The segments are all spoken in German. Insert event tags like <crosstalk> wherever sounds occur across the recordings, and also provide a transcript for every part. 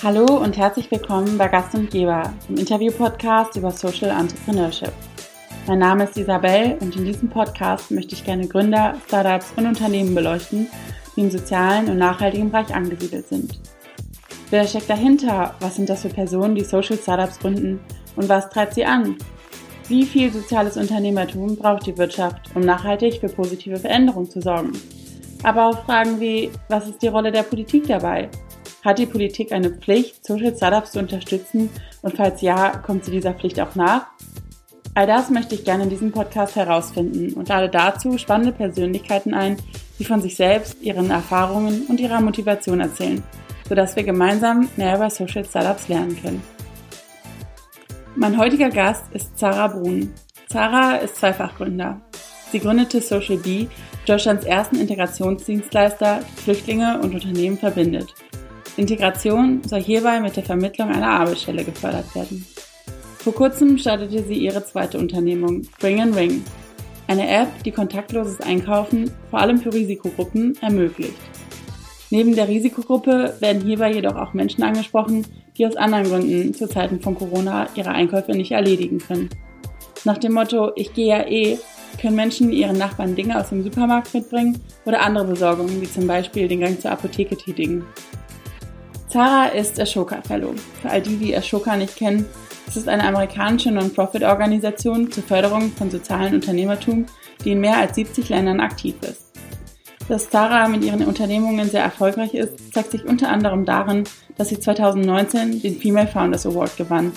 Hallo und herzlich willkommen bei Gast und Geber, dem Interview-Podcast über Social Entrepreneurship. Mein Name ist Isabel und in diesem Podcast möchte ich gerne Gründer, Startups und Unternehmen beleuchten, die im sozialen und nachhaltigen Bereich angesiedelt sind. Wer steckt dahinter? Was sind das für Personen, die Social Startups gründen? Und was treibt sie an? Wie viel soziales Unternehmertum braucht die Wirtschaft, um nachhaltig für positive Veränderungen zu sorgen? Aber auch Fragen wie, was ist die Rolle der Politik dabei? Hat die Politik eine Pflicht, Social Startups zu unterstützen? Und falls ja, kommt sie dieser Pflicht auch nach? All das möchte ich gerne in diesem Podcast herausfinden und lade dazu spannende Persönlichkeiten ein, die von sich selbst, ihren Erfahrungen und ihrer Motivation erzählen, sodass wir gemeinsam mehr über Social Startups lernen können. Mein heutiger Gast ist Zara Brun. Zara ist Zweifachgründer. Sie gründete Social Bee, Deutschlands ersten Integrationsdienstleister, die Flüchtlinge und Unternehmen verbindet. Integration soll hierbei mit der Vermittlung einer Arbeitsstelle gefördert werden. Vor kurzem startete sie ihre zweite Unternehmung, Bring and Ring, eine App, die kontaktloses Einkaufen vor allem für Risikogruppen ermöglicht. Neben der Risikogruppe werden hierbei jedoch auch Menschen angesprochen, die aus anderen Gründen zu Zeiten von Corona ihre Einkäufe nicht erledigen können. Nach dem Motto Ich gehe ja eh können Menschen ihren Nachbarn Dinge aus dem Supermarkt mitbringen oder andere Besorgungen, wie zum Beispiel den Gang zur Apotheke tätigen. Zara ist Ashoka Fellow. Für all die, die Ashoka nicht kennen, es ist eine amerikanische Non-Profit-Organisation zur Förderung von sozialen Unternehmertum, die in mehr als 70 Ländern aktiv ist. Dass Zara mit ihren Unternehmungen sehr erfolgreich ist, zeigt sich unter anderem darin, dass sie 2019 den Female Founders Award gewann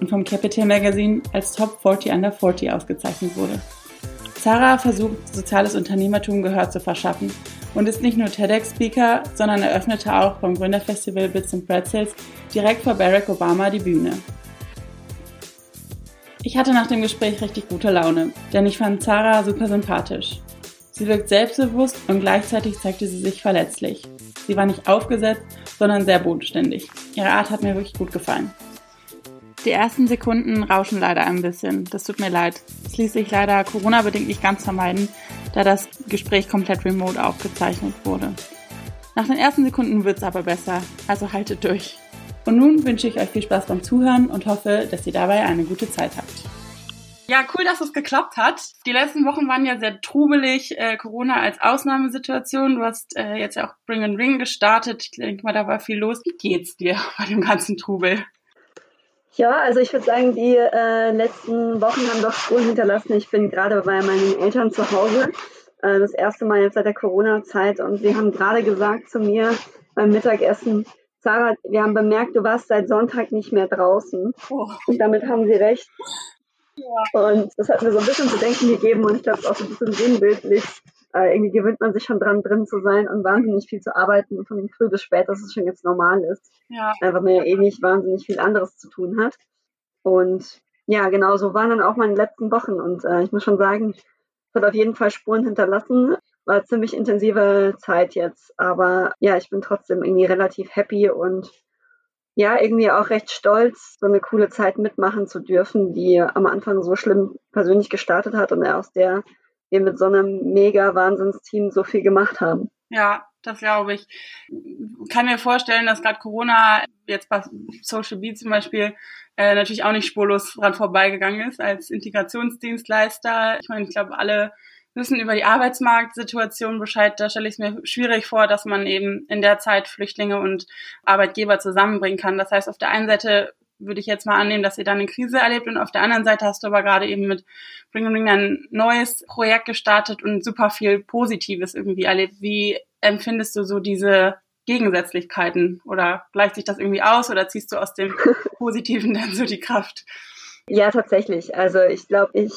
und vom Capital Magazine als Top 40 Under 40 ausgezeichnet wurde. Zara versucht, soziales Unternehmertum Gehör zu verschaffen und ist nicht nur TEDx-Speaker, sondern eröffnete auch beim Gründerfestival Bits and Pretzels direkt vor Barack Obama die Bühne. Ich hatte nach dem Gespräch richtig gute Laune, denn ich fand Zara super sympathisch. Sie wirkt selbstbewusst und gleichzeitig zeigte sie sich verletzlich. Sie war nicht aufgesetzt, sondern sehr bodenständig. Ihre Art hat mir wirklich gut gefallen. Die ersten Sekunden rauschen leider ein bisschen. Das tut mir leid. Es ließ sich leider Corona-bedingt nicht ganz vermeiden, da das Gespräch komplett remote aufgezeichnet wurde. Nach den ersten Sekunden wird's aber besser, also haltet durch. Und nun wünsche ich euch viel Spaß beim Zuhören und hoffe, dass ihr dabei eine gute Zeit habt. Ja, cool, dass es geklappt hat. Die letzten Wochen waren ja sehr trubelig, äh, Corona als Ausnahmesituation. Du hast äh, jetzt ja auch Bring and Ring gestartet. Ich denke mal, da war viel los. Wie geht's dir bei dem ganzen Trubel? Ja, also ich würde sagen, die äh, letzten Wochen haben doch Spuren hinterlassen. Ich bin gerade bei meinen Eltern zu Hause, äh, das erste Mal jetzt seit der Corona-Zeit und sie haben gerade gesagt zu mir beim Mittagessen, Sarah, wir haben bemerkt, du warst seit Sonntag nicht mehr draußen. Oh. Und damit haben sie recht. Ja. Und das hat mir so ein bisschen zu denken gegeben und ich glaube, es ist auch so ein bisschen sinnbildlich, äh, irgendwie gewöhnt man sich schon dran, drin zu sein und wahnsinnig viel zu arbeiten von früh bis spät, dass es schon jetzt normal ist. Ja. Äh, weil man ja eh nicht wahnsinnig viel anderes zu tun hat. Und ja, genau so waren dann auch meine letzten Wochen. Und äh, ich muss schon sagen, es hat auf jeden Fall Spuren hinterlassen. War ziemlich intensive Zeit jetzt. Aber ja, ich bin trotzdem irgendwie relativ happy und ja, irgendwie auch recht stolz, so eine coole Zeit mitmachen zu dürfen, die am Anfang so schlimm persönlich gestartet hat und aus der wir mit so einem mega Wahnsinnsteam so viel gemacht haben. Ja, das glaube ich. Kann mir vorstellen, dass gerade Corona jetzt bei Social Beat zum Beispiel äh, natürlich auch nicht spurlos dran vorbeigegangen ist als Integrationsdienstleister. Ich meine, ich glaube, alle wissen über die Arbeitsmarktsituation Bescheid. Da stelle ich es mir schwierig vor, dass man eben in der Zeit Flüchtlinge und Arbeitgeber zusammenbringen kann. Das heißt, auf der einen Seite würde ich jetzt mal annehmen, dass ihr dann eine Krise erlebt und auf der anderen Seite hast du aber gerade eben mit Bring Ring ein neues Projekt gestartet und super viel Positives irgendwie erlebt. Wie empfindest du so diese Gegensätzlichkeiten oder gleicht sich das irgendwie aus oder ziehst du aus dem <laughs> Positiven dann so die Kraft? Ja, tatsächlich. Also ich glaube, ich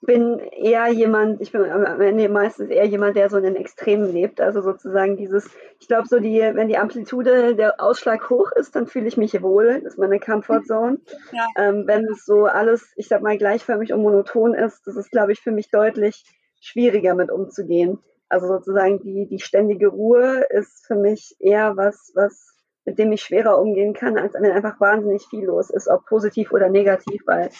bin eher jemand, ich bin am Ende meistens eher jemand, der so in den Extremen lebt. Also sozusagen dieses, ich glaube, so die, wenn die Amplitude der Ausschlag hoch ist, dann fühle ich mich wohl. Das ist meine Comfortzone. Ja. Ähm, wenn es so alles, ich sag mal, gleichförmig und monoton ist, das ist, glaube ich, für mich deutlich schwieriger mit umzugehen. Also sozusagen die, die ständige Ruhe ist für mich eher was, was, mit dem ich schwerer umgehen kann, als wenn einfach wahnsinnig viel los ist, ob positiv oder negativ, weil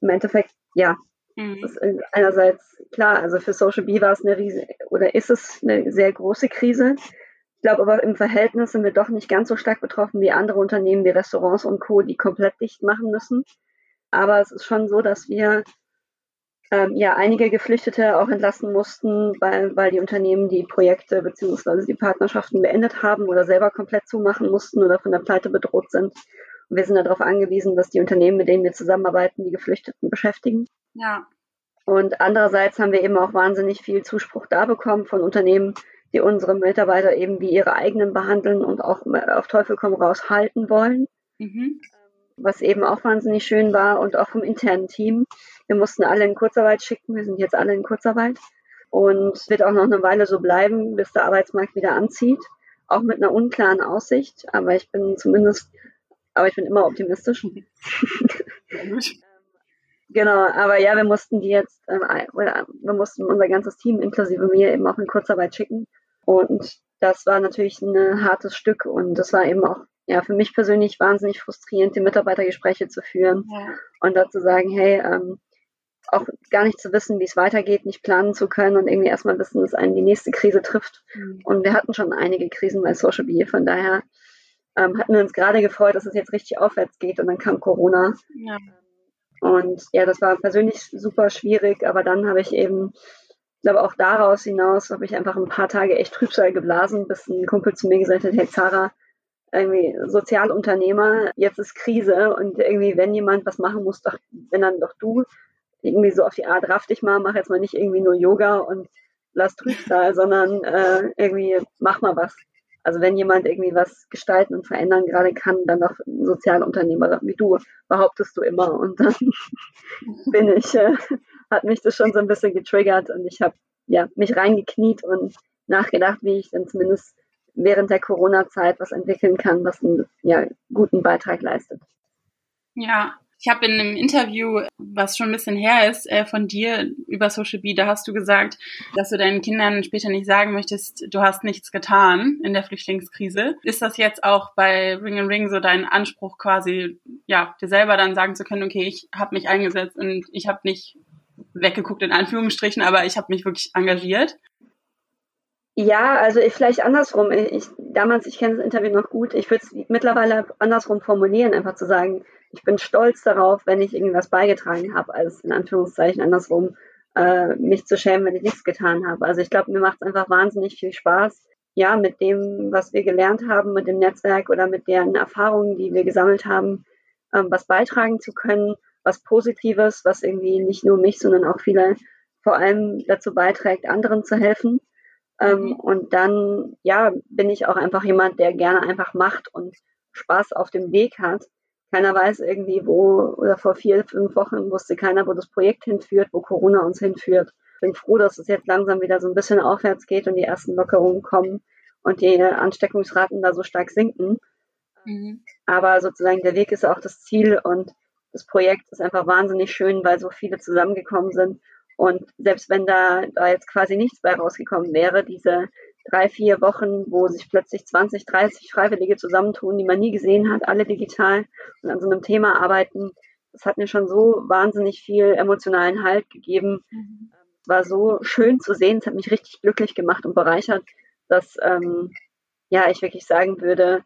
im Endeffekt, ja, Mhm. Das ist einerseits klar, also für Social Bee war es eine riesige oder ist es eine sehr große Krise. Ich glaube aber im Verhältnis sind wir doch nicht ganz so stark betroffen wie andere Unternehmen wie Restaurants und Co., die komplett dicht machen müssen. Aber es ist schon so, dass wir ähm, ja einige Geflüchtete auch entlassen mussten, weil, weil die Unternehmen die Projekte beziehungsweise die Partnerschaften beendet haben oder selber komplett zumachen mussten oder von der Pleite bedroht sind. Und wir sind darauf angewiesen, dass die Unternehmen, mit denen wir zusammenarbeiten, die Geflüchteten beschäftigen. Ja. Und andererseits haben wir eben auch wahnsinnig viel Zuspruch da bekommen von Unternehmen, die unsere Mitarbeiter eben wie ihre eigenen behandeln und auch auf Teufel komm raus halten wollen. Mhm. Was eben auch wahnsinnig schön war und auch vom internen Team. Wir mussten alle in Kurzarbeit schicken. Wir sind jetzt alle in Kurzarbeit. Und wird auch noch eine Weile so bleiben, bis der Arbeitsmarkt wieder anzieht. Auch mit einer unklaren Aussicht. Aber ich bin zumindest, aber ich bin immer optimistisch. <laughs> Genau, aber ja, wir mussten die jetzt, äh, wir mussten unser ganzes Team inklusive mir eben auch in Kurzarbeit schicken. Und das war natürlich ein hartes Stück und das war eben auch ja für mich persönlich wahnsinnig frustrierend, die Mitarbeitergespräche zu führen ja. und da zu sagen, hey, ähm, auch gar nicht zu wissen, wie es weitergeht, nicht planen zu können und irgendwie erstmal wissen, dass einen die nächste Krise trifft. Mhm. Und wir hatten schon einige Krisen bei Social Bee, von daher ähm, hatten wir uns gerade gefreut, dass es jetzt richtig aufwärts geht und dann kam Corona. Ja. Und ja, das war persönlich super schwierig, aber dann habe ich eben ich glaube, auch daraus hinaus habe ich einfach ein paar Tage echt Trübsal geblasen, bis ein Kumpel zu mir gesagt hat, hey Zara, irgendwie Sozialunternehmer, jetzt ist Krise und irgendwie, wenn jemand was machen muss, doch, wenn dann doch du, irgendwie so auf die Art, raff dich mal, mach jetzt mal nicht irgendwie nur Yoga und lass Trübsal, <laughs> sondern äh, irgendwie mach mal was. Also wenn jemand irgendwie was gestalten und verändern gerade kann, dann doch ein Sozialunternehmer wie du, behauptest du immer. Und dann <laughs> bin ich äh, hat mich das schon so ein bisschen getriggert und ich habe ja, mich reingekniet und nachgedacht, wie ich dann zumindest während der Corona-Zeit was entwickeln kann, was einen ja, guten Beitrag leistet. Ja, ich habe in einem Interview, was schon ein bisschen her ist, äh, von dir über Social Bee, da hast du gesagt, dass du deinen Kindern später nicht sagen möchtest, du hast nichts getan in der Flüchtlingskrise. Ist das jetzt auch bei Ring and Ring so dein Anspruch quasi, ja, dir selber dann sagen zu können, okay, ich habe mich eingesetzt und ich habe nicht weggeguckt in Anführungsstrichen, aber ich habe mich wirklich engagiert. Ja, also ich vielleicht andersrum. Ich, damals, ich kenne das Interview noch gut. Ich würde es mittlerweile andersrum formulieren, einfach zu sagen, ich bin stolz darauf, wenn ich irgendwas beigetragen habe, als in Anführungszeichen andersrum, äh, mich zu schämen, wenn ich nichts getan habe. Also ich glaube, mir macht es einfach wahnsinnig viel Spaß, ja, mit dem, was wir gelernt haben, mit dem Netzwerk oder mit deren Erfahrungen, die wir gesammelt haben, ähm, was beitragen zu können was Positives, was irgendwie nicht nur mich, sondern auch viele vor allem dazu beiträgt, anderen zu helfen. Ähm, mhm. Und dann, ja, bin ich auch einfach jemand, der gerne einfach macht und Spaß auf dem Weg hat. Keiner weiß irgendwie, wo, oder vor vier, fünf Wochen wusste keiner, wo das Projekt hinführt, wo Corona uns hinführt. Ich bin froh, dass es jetzt langsam wieder so ein bisschen aufwärts geht und die ersten Lockerungen kommen und die Ansteckungsraten da so stark sinken. Mhm. Aber sozusagen der Weg ist auch das Ziel und das Projekt ist einfach wahnsinnig schön, weil so viele zusammengekommen sind. Und selbst wenn da, da jetzt quasi nichts bei rausgekommen wäre, diese drei, vier Wochen, wo sich plötzlich 20, 30 Freiwillige zusammentun, die man nie gesehen hat, alle digital und an so einem Thema arbeiten, das hat mir schon so wahnsinnig viel emotionalen Halt gegeben. Mhm. Es war so schön zu sehen, es hat mich richtig glücklich gemacht und bereichert, dass ähm, ja ich wirklich sagen würde,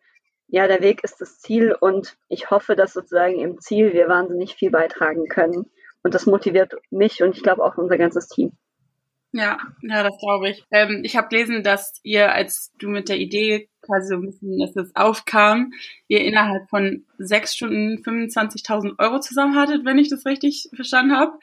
ja, der Weg ist das Ziel und ich hoffe, dass sozusagen im Ziel wir wahnsinnig viel beitragen können. Und das motiviert mich und ich glaube auch unser ganzes Team. Ja, ja, das glaube ich. Ähm, ich habe gelesen, dass ihr, als du mit der Idee quasi so ein bisschen, dass es aufkam, ihr innerhalb von sechs Stunden 25.000 Euro zusammen hattet, wenn ich das richtig verstanden habe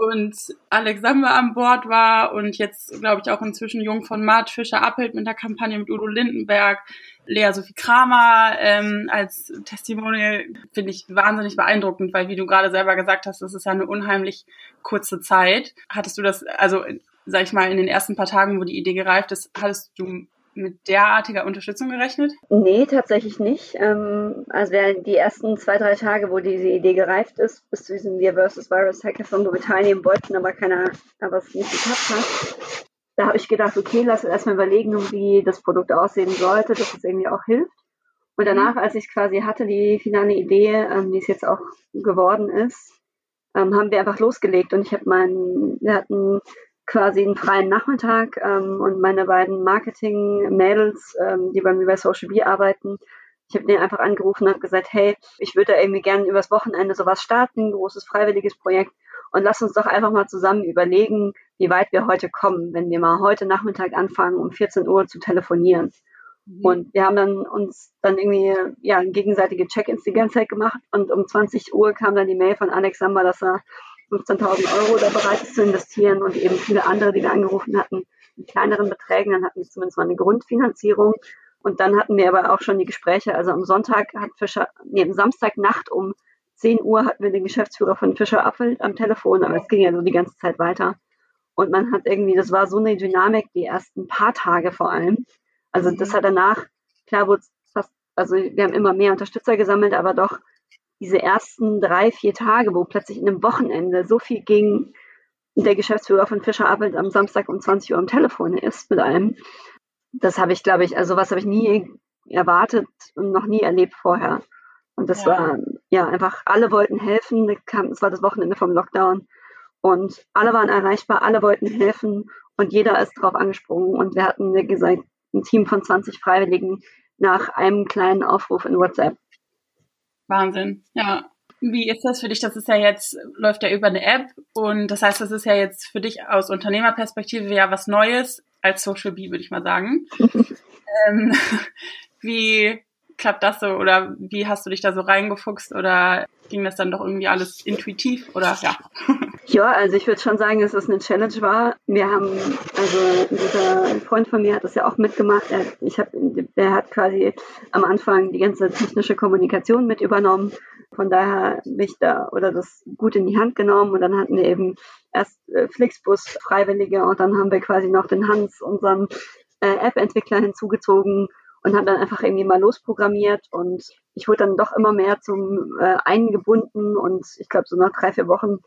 und Alex Samba an Bord war und jetzt, glaube ich, auch inzwischen Jung von Matt Fischer Appelt mit der Kampagne mit Udo Lindenberg, Lea Sophie Kramer ähm, als Testimonial, finde ich wahnsinnig beeindruckend, weil wie du gerade selber gesagt hast, das ist ja eine unheimlich kurze Zeit. Hattest du das, also sag ich mal, in den ersten paar Tagen, wo die Idee gereift ist, hattest du mit derartiger Unterstützung gerechnet? Nee, tatsächlich nicht. Ähm, also die ersten zwei, drei Tage, wo diese Idee gereift ist, bis zu diesem Wir vs. Virus Hackathon, wo wir teilnehmen wollten, aber keiner, aber es nicht geklappt hat. Da habe ich gedacht, okay, lass uns erstmal überlegen, wie das Produkt aussehen sollte, dass es irgendwie auch hilft. Und danach, als ich quasi hatte, die finale Idee, ähm, die es jetzt auch geworden ist, ähm, haben wir einfach losgelegt und ich habe meinen, wir hatten quasi einen freien Nachmittag ähm, und meine beiden Marketing-Mädels, ähm, die bei mir bei Social B arbeiten, ich habe den einfach angerufen und habe gesagt, hey, ich würde da irgendwie gerne übers Wochenende sowas starten, großes freiwilliges Projekt und lass uns doch einfach mal zusammen überlegen, wie weit wir heute kommen, wenn wir mal heute Nachmittag anfangen, um 14 Uhr zu telefonieren. Mhm. Und wir haben dann uns dann irgendwie ja gegenseitige Check-ins die ganze Zeit gemacht und um 20 Uhr kam dann die Mail von Alex Samba, dass er 15.000 Euro da bereit ist zu investieren und eben viele andere, die wir angerufen hatten, mit kleineren Beträgen. Dann hatten wir zumindest mal eine Grundfinanzierung und dann hatten wir aber auch schon die Gespräche. Also am Sonntag hat Fischer, nee, am Samstagnacht um 10 Uhr hatten wir den Geschäftsführer von Fischer Appelt am Telefon, aber es ging ja so die ganze Zeit weiter. Und man hat irgendwie, das war so eine Dynamik, die ersten paar Tage vor allem. Also das hat danach, klar wurde es fast, also wir haben immer mehr Unterstützer gesammelt, aber doch diese ersten drei, vier Tage, wo plötzlich in einem Wochenende so viel ging, der Geschäftsführer von Fischer Appelt am Samstag um 20 Uhr am Telefon ist mit einem, das habe ich, glaube ich, also was habe ich nie erwartet und noch nie erlebt vorher. Und das ja. war, ja, einfach, alle wollten helfen. Es war das Wochenende vom Lockdown. Und alle waren erreichbar, alle wollten helfen und jeder ist drauf angesprungen. Und wir hatten, wie gesagt, ein Team von 20 Freiwilligen nach einem kleinen Aufruf in WhatsApp. Wahnsinn, ja. Wie ist das für dich? Das ist ja jetzt, läuft ja über eine App und das heißt, das ist ja jetzt für dich aus Unternehmerperspektive ja was Neues als Social Bee, würde ich mal sagen. <laughs> ähm, <laughs> wie klappt das so oder wie hast du dich da so reingefuchst oder ging das dann doch irgendwie alles intuitiv oder ja? <laughs> Ja, also ich würde schon sagen, dass es eine Challenge war. Wir haben, also dieser Freund von mir hat das ja auch mitgemacht. Er, ich hab, der hat quasi am Anfang die ganze technische Kommunikation mit übernommen. Von daher mich da oder das gut in die Hand genommen und dann hatten wir eben erst äh, Flixbus Freiwillige und dann haben wir quasi noch den Hans, unseren äh, App-Entwickler hinzugezogen und haben dann einfach irgendwie mal losprogrammiert und ich wurde dann doch immer mehr zum äh, eingebunden und ich glaube so nach drei, vier Wochen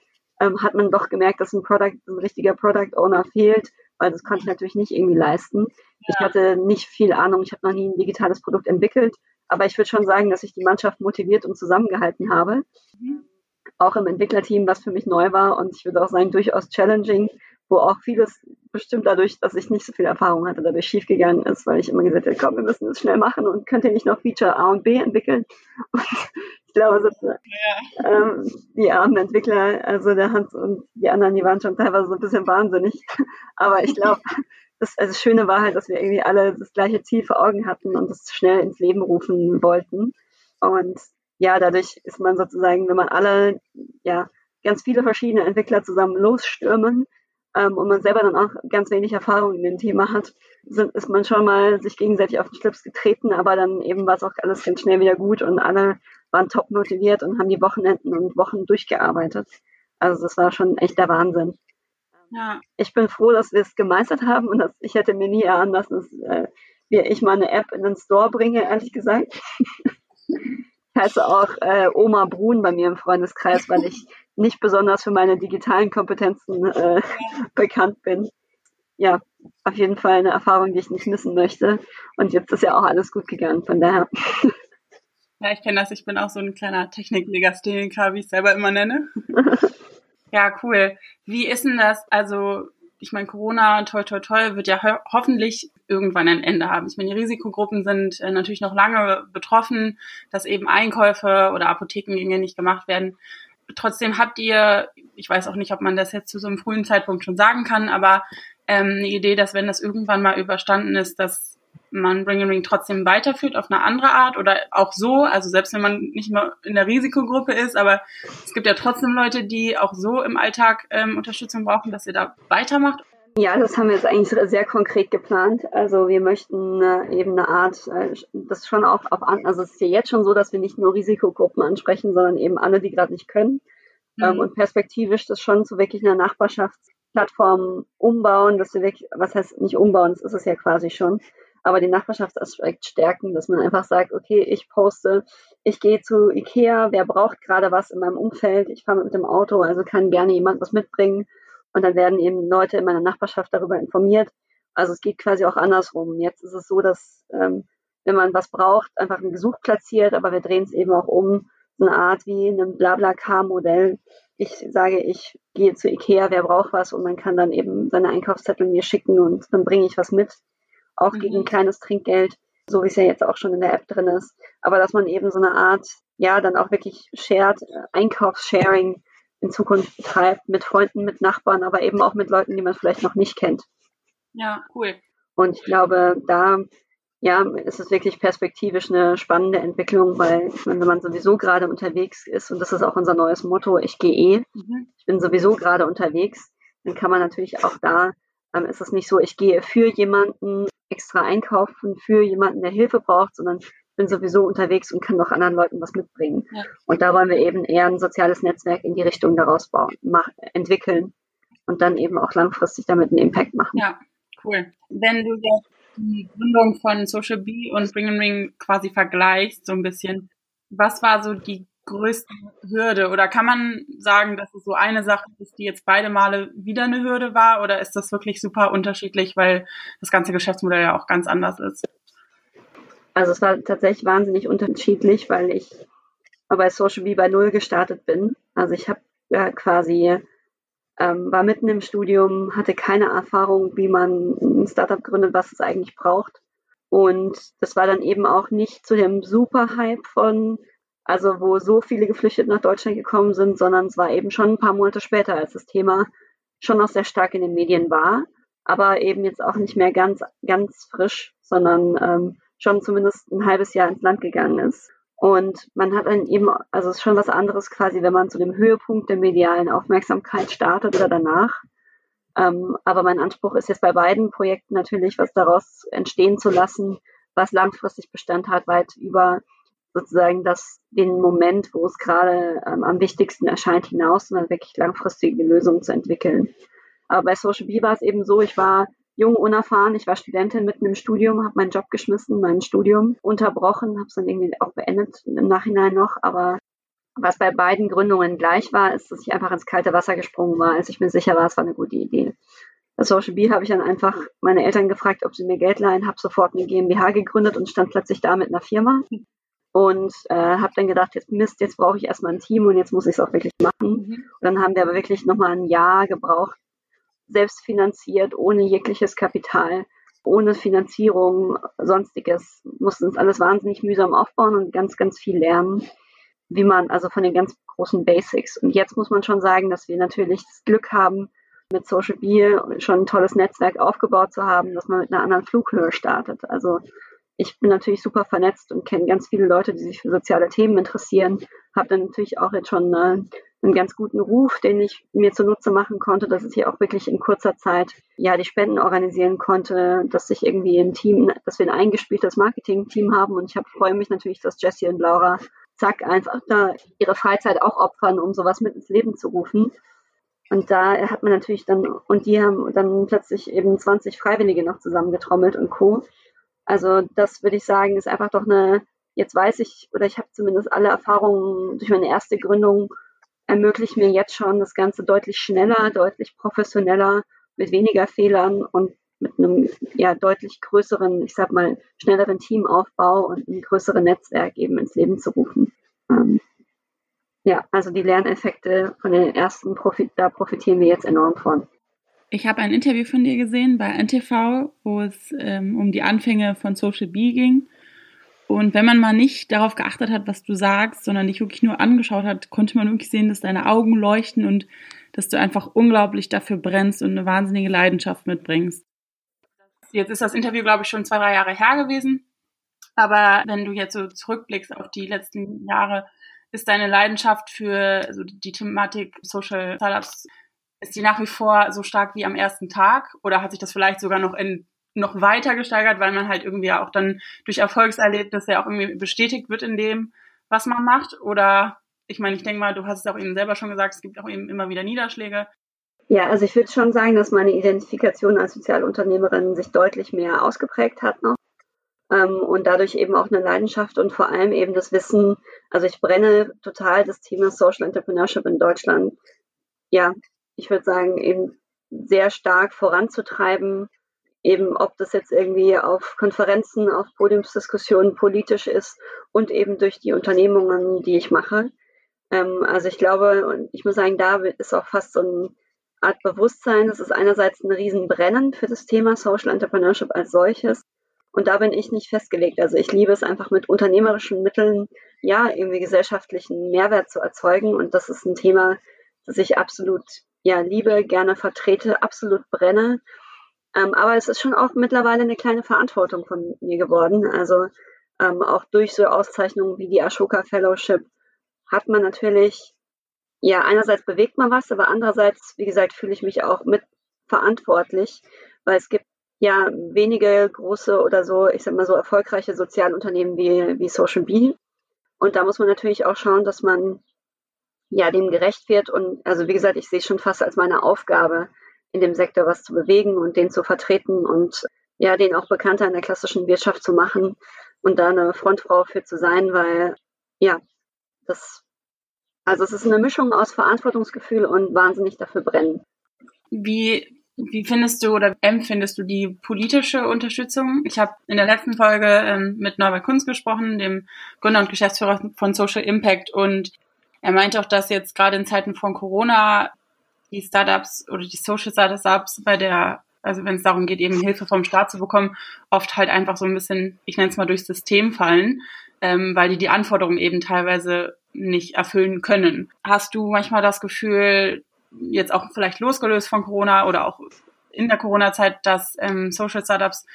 ähm, hat man doch gemerkt, dass ein Product, ein richtiger Product Owner fehlt, weil das konnte ich natürlich nicht irgendwie leisten. Ja. Ich hatte nicht viel Ahnung, ich habe noch nie ein digitales Produkt entwickelt, aber ich würde schon sagen, dass ich die Mannschaft motiviert und zusammengehalten habe. Mhm. Auch im Entwicklerteam, was für mich neu war und ich würde auch sagen, durchaus challenging, wo auch vieles bestimmt dadurch, dass ich nicht so viel Erfahrung hatte, dadurch schiefgegangen ist, weil ich immer gesagt habe, komm, wir müssen das schnell machen und könnt ihr nicht noch Feature A und B entwickeln? <laughs> Und ich glaube, so, ja. ähm, die armen Entwickler, also der Hans und die anderen, die waren schon teilweise so ein bisschen wahnsinnig. <laughs> Aber ich glaube, <laughs> das, also das Schöne war halt, dass wir irgendwie alle das gleiche Ziel vor Augen hatten und das schnell ins Leben rufen wollten. Und ja, dadurch ist man sozusagen, wenn man alle, ja, ganz viele verschiedene Entwickler zusammen losstürmen, ähm, und man selber dann auch ganz wenig Erfahrung in dem Thema hat, sind, ist man schon mal sich gegenseitig auf den Schlips getreten, aber dann eben war es auch alles ganz schnell wieder gut und alle waren top motiviert und haben die Wochenenden und Wochen durchgearbeitet. Also das war schon echt der Wahnsinn. Ja. Ich bin froh, dass wir es gemeistert haben und dass ich hätte mir nie erahnen lassen, dass äh, ich mal eine App in den Store bringe, ehrlich gesagt. ich <laughs> heiße auch äh, Oma Brun bei mir im Freundeskreis, weil ich nicht besonders für meine digitalen Kompetenzen äh, bekannt bin. Ja, auf jeden Fall eine Erfahrung, die ich nicht missen möchte. Und jetzt ist ja auch alles gut gegangen, von daher. <laughs> Ja, ich kenne das. Ich bin auch so ein kleiner Technik-Legastheniker, wie ich es selber immer nenne. <laughs> ja, cool. Wie ist denn das? Also, ich meine, Corona, toll, toll, toll, wird ja ho hoffentlich irgendwann ein Ende haben. Ich meine, die Risikogruppen sind äh, natürlich noch lange betroffen, dass eben Einkäufe oder Apothekengänge nicht gemacht werden trotzdem habt ihr, ich weiß auch nicht, ob man das jetzt zu so einem frühen Zeitpunkt schon sagen kann, aber ähm, eine Idee, dass wenn das irgendwann mal überstanden ist, dass man Bring Ring trotzdem weiterführt auf eine andere Art oder auch so, also selbst wenn man nicht mehr in der Risikogruppe ist, aber es gibt ja trotzdem Leute, die auch so im Alltag ähm, Unterstützung brauchen, dass ihr da weitermacht. Ja, das haben wir jetzt eigentlich sehr konkret geplant. Also wir möchten äh, eben eine Art, äh, das schon auch auf an, also es ist ja jetzt schon so, dass wir nicht nur Risikogruppen ansprechen, sondern eben alle, die gerade nicht können. Mhm. Ähm, und perspektivisch das schon zu wirklich einer Nachbarschaftsplattform umbauen, dass wir wirklich, was heißt nicht umbauen, das ist es ja quasi schon, aber den Nachbarschaftsaspekt stärken, dass man einfach sagt, okay, ich poste, ich gehe zu Ikea, wer braucht gerade was in meinem Umfeld, ich fahre mit dem Auto, also kann gerne jemand was mitbringen und dann werden eben Leute in meiner Nachbarschaft darüber informiert. Also es geht quasi auch andersrum. Jetzt ist es so, dass ähm, wenn man was braucht, einfach einen Gesuch platziert, aber wir drehen es eben auch um, so eine Art wie ein Blabla-Car-Modell. Ich sage, ich gehe zu Ikea, wer braucht was und man kann dann eben seine Einkaufszettel mir schicken und dann bringe ich was mit, auch mhm. gegen ein kleines Trinkgeld, so wie es ja jetzt auch schon in der App drin ist. Aber dass man eben so eine Art, ja, dann auch wirklich shared, äh, Einkaufssharing in Zukunft betreibt, mit Freunden, mit Nachbarn, aber eben auch mit Leuten, die man vielleicht noch nicht kennt. Ja, cool. Und ich glaube, da ja, ist es wirklich perspektivisch eine spannende Entwicklung, weil wenn man sowieso gerade unterwegs ist, und das ist auch unser neues Motto, ich gehe eh, mhm. ich bin sowieso gerade unterwegs, dann kann man natürlich auch da, ähm, ist es nicht so, ich gehe für jemanden extra einkaufen, für jemanden, der Hilfe braucht, sondern bin sowieso unterwegs und kann noch anderen Leuten was mitbringen. Ja. Und da wollen wir eben eher ein soziales Netzwerk in die Richtung daraus bauen, mach, entwickeln und dann eben auch langfristig damit einen Impact machen. Ja, cool. Wenn du die Gründung von Social Bee und Bring and Ring quasi vergleichst, so ein bisschen, was war so die größte Hürde? Oder kann man sagen, dass es so eine Sache ist, die jetzt beide Male wieder eine Hürde war? Oder ist das wirklich super unterschiedlich, weil das ganze Geschäftsmodell ja auch ganz anders ist? Also es war tatsächlich wahnsinnig unterschiedlich, weil ich bei Social Bee bei Null gestartet bin. Also ich habe ja quasi ähm, war mitten im Studium, hatte keine Erfahrung, wie man ein Startup gründet, was es eigentlich braucht. Und das war dann eben auch nicht zu dem Super-Hype von, also wo so viele geflüchtet nach Deutschland gekommen sind, sondern es war eben schon ein paar Monate später, als das Thema schon noch sehr stark in den Medien war, aber eben jetzt auch nicht mehr ganz, ganz frisch, sondern ähm, schon zumindest ein halbes Jahr ins Land gegangen ist. Und man hat dann eben, also es ist schon was anderes quasi, wenn man zu dem Höhepunkt der medialen Aufmerksamkeit startet oder danach. Ähm, aber mein Anspruch ist jetzt bei beiden Projekten natürlich, was daraus entstehen zu lassen, was langfristig Bestand hat, weit über sozusagen das, den Moment, wo es gerade ähm, am wichtigsten erscheint, hinaus dann wirklich langfristige Lösungen zu entwickeln. Aber bei Social Bee war es eben so, ich war jung, unerfahren. Ich war Studentin mitten im Studium, habe meinen Job geschmissen, mein Studium unterbrochen, habe es dann irgendwie auch beendet im Nachhinein noch. Aber was bei beiden Gründungen gleich war, ist, dass ich einfach ins kalte Wasser gesprungen war, als ich mir sicher war, es war eine gute Idee. Bei Social Bee habe ich dann einfach meine Eltern gefragt, ob sie mir Geld leihen, habe sofort eine GmbH gegründet und stand plötzlich da mit einer Firma und äh, habe dann gedacht, jetzt Mist, jetzt brauche ich erstmal ein Team und jetzt muss ich es auch wirklich machen. Mhm. Und dann haben wir aber wirklich nochmal ein Jahr gebraucht, selbst finanziert, ohne jegliches Kapital, ohne Finanzierung, sonstiges, mussten uns alles wahnsinnig mühsam aufbauen und ganz, ganz viel lernen, wie man, also von den ganz großen Basics. Und jetzt muss man schon sagen, dass wir natürlich das Glück haben, mit Social Bee schon ein tolles Netzwerk aufgebaut zu haben, dass man mit einer anderen Flughöhe startet. Also ich bin natürlich super vernetzt und kenne ganz viele Leute, die sich für soziale Themen interessieren. Habe dann natürlich auch jetzt schon äh, einen ganz guten Ruf, den ich mir zunutze machen konnte, dass ich hier auch wirklich in kurzer Zeit ja die Spenden organisieren konnte, dass ich irgendwie im Team, dass wir ein eingespieltes Marketing-Team haben und ich hab, freue mich natürlich, dass Jessie und Laura zack einfach da ihre Freizeit auch opfern, um sowas mit ins Leben zu rufen. Und da hat man natürlich dann, und die haben dann plötzlich eben 20 Freiwillige noch zusammengetrommelt und Co. Also das würde ich sagen, ist einfach doch eine, jetzt weiß ich, oder ich habe zumindest alle Erfahrungen durch meine erste Gründung ermöglicht mir jetzt schon das Ganze deutlich schneller, deutlich professioneller, mit weniger Fehlern und mit einem ja deutlich größeren, ich sag mal, schnelleren Teamaufbau und ein größeren Netzwerk eben ins Leben zu rufen. Ähm, ja, also die Lerneffekte von den ersten Profit, da profitieren wir jetzt enorm von. Ich habe ein Interview von dir gesehen bei NTV, wo es ähm, um die Anfänge von Social Bee ging. Und wenn man mal nicht darauf geachtet hat, was du sagst, sondern dich wirklich nur angeschaut hat, konnte man wirklich sehen, dass deine Augen leuchten und dass du einfach unglaublich dafür brennst und eine wahnsinnige Leidenschaft mitbringst. Jetzt ist das Interview, glaube ich, schon zwei, drei Jahre her gewesen. Aber wenn du jetzt so zurückblickst auf die letzten Jahre, ist deine Leidenschaft für also die Thematik Social Startups, ist die nach wie vor so stark wie am ersten Tag? Oder hat sich das vielleicht sogar noch in noch weiter gesteigert, weil man halt irgendwie auch dann durch Erfolgserlebnisse auch irgendwie bestätigt wird in dem, was man macht? Oder ich meine, ich denke mal, du hast es auch eben selber schon gesagt, es gibt auch eben immer wieder Niederschläge. Ja, also ich würde schon sagen, dass meine Identifikation als Sozialunternehmerin sich deutlich mehr ausgeprägt hat noch. Ähm, und dadurch eben auch eine Leidenschaft und vor allem eben das Wissen. Also ich brenne total das Thema Social Entrepreneurship in Deutschland. Ja, ich würde sagen, eben sehr stark voranzutreiben, eben ob das jetzt irgendwie auf Konferenzen, auf Podiumsdiskussionen politisch ist und eben durch die Unternehmungen, die ich mache. Ähm, also ich glaube, und ich muss sagen, da ist auch fast so eine Art Bewusstsein. Das ist einerseits ein Riesenbrennen für das Thema Social Entrepreneurship als solches. Und da bin ich nicht festgelegt. Also ich liebe es einfach mit unternehmerischen Mitteln, ja, irgendwie gesellschaftlichen Mehrwert zu erzeugen. Und das ist ein Thema, das ich absolut, ja, liebe, gerne vertrete, absolut brenne. Ähm, aber es ist schon auch mittlerweile eine kleine Verantwortung von mir geworden. Also ähm, auch durch so Auszeichnungen wie die Ashoka Fellowship hat man natürlich, ja, einerseits bewegt man was, aber andererseits, wie gesagt, fühle ich mich auch mit verantwortlich, weil es gibt ja wenige große oder so, ich sag mal so erfolgreiche Sozialunternehmen wie, wie Social Bee. Und da muss man natürlich auch schauen, dass man ja dem gerecht wird. Und also wie gesagt, ich sehe es schon fast als meine Aufgabe, in dem Sektor was zu bewegen und den zu vertreten und ja, den auch bekannter in der klassischen Wirtschaft zu machen und da eine Frontfrau für zu sein, weil ja, das, also es ist eine Mischung aus Verantwortungsgefühl und wahnsinnig dafür brennen. Wie wie findest du oder empfindest du die politische Unterstützung? Ich habe in der letzten Folge ähm, mit Norbert Kunz gesprochen, dem Gründer und Geschäftsführer von Social Impact, und er meinte auch, dass jetzt gerade in Zeiten von Corona die Startups oder die Social Startups bei der, also wenn es darum geht, eben Hilfe vom Staat zu bekommen, oft halt einfach so ein bisschen, ich nenne es mal durchs System fallen, ähm, weil die die Anforderungen eben teilweise nicht erfüllen können. Hast du manchmal das Gefühl, jetzt auch vielleicht losgelöst von Corona oder auch in der Corona-Zeit, dass ähm, Social Startups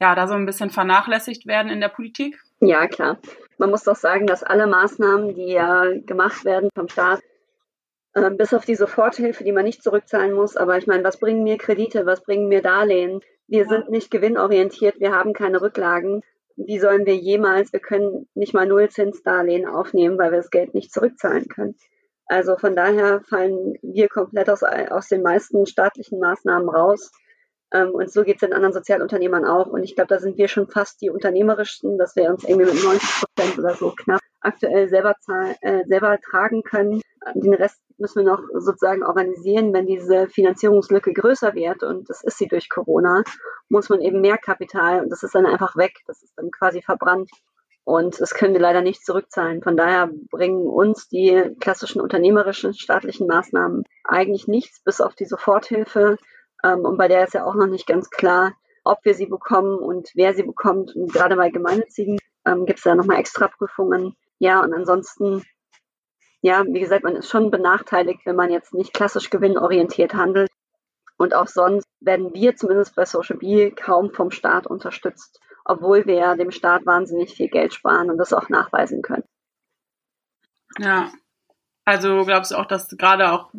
ja da so ein bisschen vernachlässigt werden in der Politik? Ja, klar. Man muss doch sagen, dass alle Maßnahmen, die ja gemacht werden vom Staat, äh, bis auf die Soforthilfe, die man nicht zurückzahlen muss, aber ich meine, was bringen mir Kredite, was bringen mir Darlehen? Wir ja. sind nicht gewinnorientiert, wir haben keine Rücklagen. Wie sollen wir jemals, wir können nicht mal Nullzinsdarlehen aufnehmen, weil wir das Geld nicht zurückzahlen können. Also von daher fallen wir komplett aus, aus den meisten staatlichen Maßnahmen raus. Ähm, und so geht es den anderen Sozialunternehmern auch. Und ich glaube, da sind wir schon fast die unternehmerischsten, dass wir uns irgendwie mit 90 Prozent oder so knapp aktuell selber, äh, selber tragen können. Den Rest müssen wir noch sozusagen organisieren. Wenn diese Finanzierungslücke größer wird, und das ist sie durch Corona, muss man eben mehr Kapital, und das ist dann einfach weg. Das ist dann quasi verbrannt. Und das können wir leider nicht zurückzahlen. Von daher bringen uns die klassischen unternehmerischen staatlichen Maßnahmen eigentlich nichts, bis auf die Soforthilfe. Ähm, und bei der ist ja auch noch nicht ganz klar, ob wir sie bekommen und wer sie bekommt. Und gerade bei Gemeinnützigen ähm, gibt es da nochmal extra Prüfungen. Ja, und ansonsten, ja, wie gesagt, man ist schon benachteiligt, wenn man jetzt nicht klassisch gewinnorientiert handelt. Und auch sonst werden wir zumindest bei Social Bee kaum vom Staat unterstützt obwohl wir dem Staat wahnsinnig viel Geld sparen und das auch nachweisen können. Ja, also glaubst du auch, dass gerade auch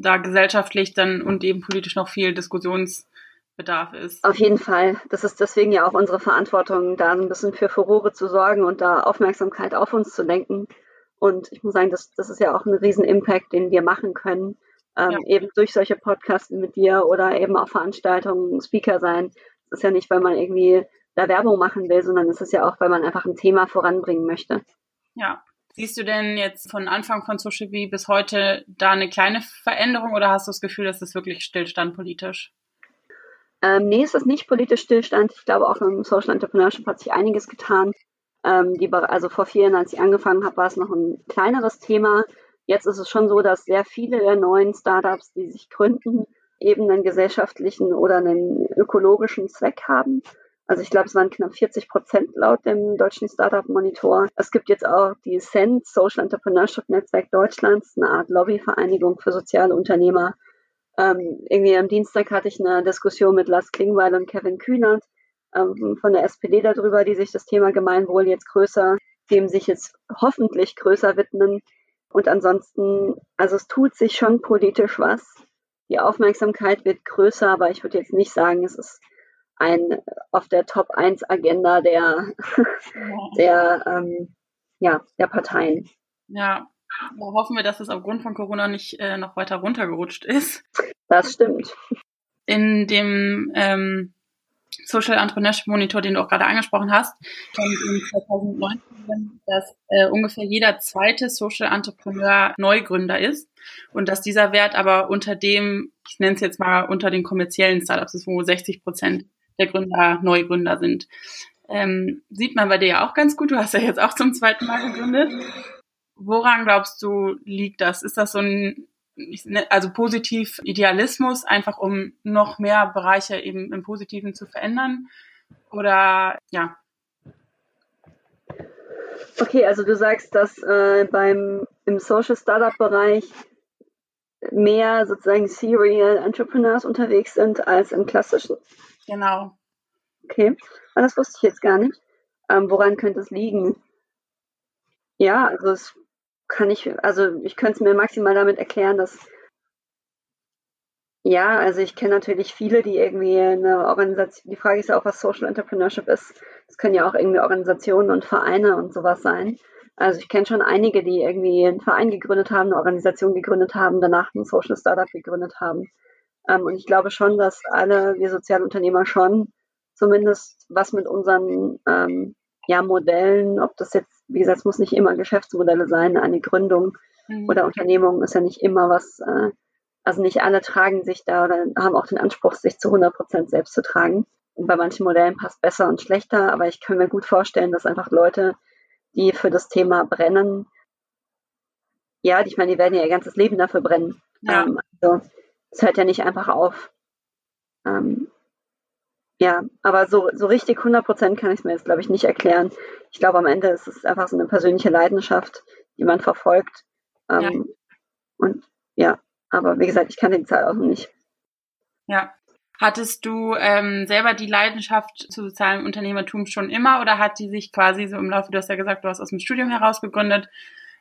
da gesellschaftlich dann und eben politisch noch viel Diskussionsbedarf ist? Auf jeden Fall. Das ist deswegen ja auch unsere Verantwortung, da ein bisschen für Furore zu sorgen und da Aufmerksamkeit auf uns zu lenken. Und ich muss sagen, das, das ist ja auch ein Riesen-Impact, den wir machen können. Ähm, ja. Eben durch solche Podcasts mit dir oder eben auf Veranstaltungen Speaker sein. Das ist ja nicht, weil man irgendwie da Werbung machen will, sondern es ist ja auch, weil man einfach ein Thema voranbringen möchte. Ja. Siehst du denn jetzt von Anfang von Social Bee bis heute da eine kleine Veränderung oder hast du das Gefühl, dass es wirklich Stillstand politisch? Ähm, nee, es ist nicht politisch Stillstand. Ich glaube, auch im Social Entrepreneurship hat sich einiges getan. Ähm, die, also vor vier Jahren, als ich angefangen habe, war es noch ein kleineres Thema. Jetzt ist es schon so, dass sehr viele der neuen Startups, die sich gründen, eben einen gesellschaftlichen oder einen ökologischen Zweck haben. Also ich glaube, es waren knapp 40 Prozent laut dem deutschen Startup Monitor. Es gibt jetzt auch die SEND, Social Entrepreneurship Netzwerk Deutschlands, eine Art Lobbyvereinigung für soziale Unternehmer. Ähm, irgendwie am Dienstag hatte ich eine Diskussion mit Lars Klingbeil und Kevin Kühnert ähm, von der SPD darüber, die sich das Thema Gemeinwohl jetzt größer, dem sich jetzt hoffentlich größer widmen. Und ansonsten, also es tut sich schon politisch was. Die Aufmerksamkeit wird größer, aber ich würde jetzt nicht sagen, es ist ein auf der Top 1 Agenda der, der, ähm, ja, der Parteien. Ja, da hoffen wir, dass es aufgrund von Corona nicht äh, noch weiter runtergerutscht ist. Das stimmt. In dem ähm, Social Entrepreneurship Monitor, den du auch gerade angesprochen hast, kommt in 2019, dass äh, ungefähr jeder zweite Social Entrepreneur Neugründer ist und dass dieser Wert aber unter dem, ich nenne es jetzt mal unter den kommerziellen Startups ist, wo 60 Prozent der Gründer Neugründer sind. Ähm, sieht man bei dir ja auch ganz gut. Du hast ja jetzt auch zum zweiten Mal gegründet. Woran glaubst du, liegt das? Ist das so ein, also positiv Idealismus, einfach um noch mehr Bereiche eben im Positiven zu verändern? Oder ja? Okay, also du sagst, dass äh, beim im Social Startup Bereich mehr sozusagen Serial Entrepreneurs unterwegs sind als im klassischen. Genau. Okay, aber das wusste ich jetzt gar nicht. Ähm, woran könnte es liegen? Ja, also es kann ich, also ich könnte es mir maximal damit erklären, dass ja, also ich kenne natürlich viele, die irgendwie eine Organisation, die Frage ist ja auch, was Social Entrepreneurship ist. Das können ja auch irgendwie Organisationen und Vereine und sowas sein. Also ich kenne schon einige, die irgendwie einen Verein gegründet haben, eine Organisation gegründet haben, danach ein Social Startup gegründet haben. Ähm, und ich glaube schon, dass alle wir Sozialunternehmer schon zumindest was mit unseren ähm, ja, Modellen, ob das jetzt, wie gesagt, es muss nicht immer Geschäftsmodelle sein, eine Gründung mhm. oder Unternehmung ist ja nicht immer was, äh, also nicht alle tragen sich da oder haben auch den Anspruch, sich zu 100 Prozent selbst zu tragen. Und bei manchen Modellen passt besser und schlechter, aber ich kann mir gut vorstellen, dass einfach Leute, die für das Thema brennen, ja, ich meine, die werden ja ihr ganzes Leben dafür brennen. Ja. Ähm, also es hört ja nicht einfach auf. Ähm, ja, aber so, so richtig 100 Prozent kann ich es mir jetzt, glaube ich, nicht erklären. Ich glaube, am Ende ist es einfach so eine persönliche Leidenschaft, die man verfolgt. Ähm, ja. Und ja, aber wie gesagt, ich kann die Zahl auch noch nicht. Ja. Hattest du ähm, selber die Leidenschaft zu sozialem Unternehmertum schon immer oder hat die sich quasi so im Laufe, du hast ja gesagt, du hast aus dem Studium heraus gegründet,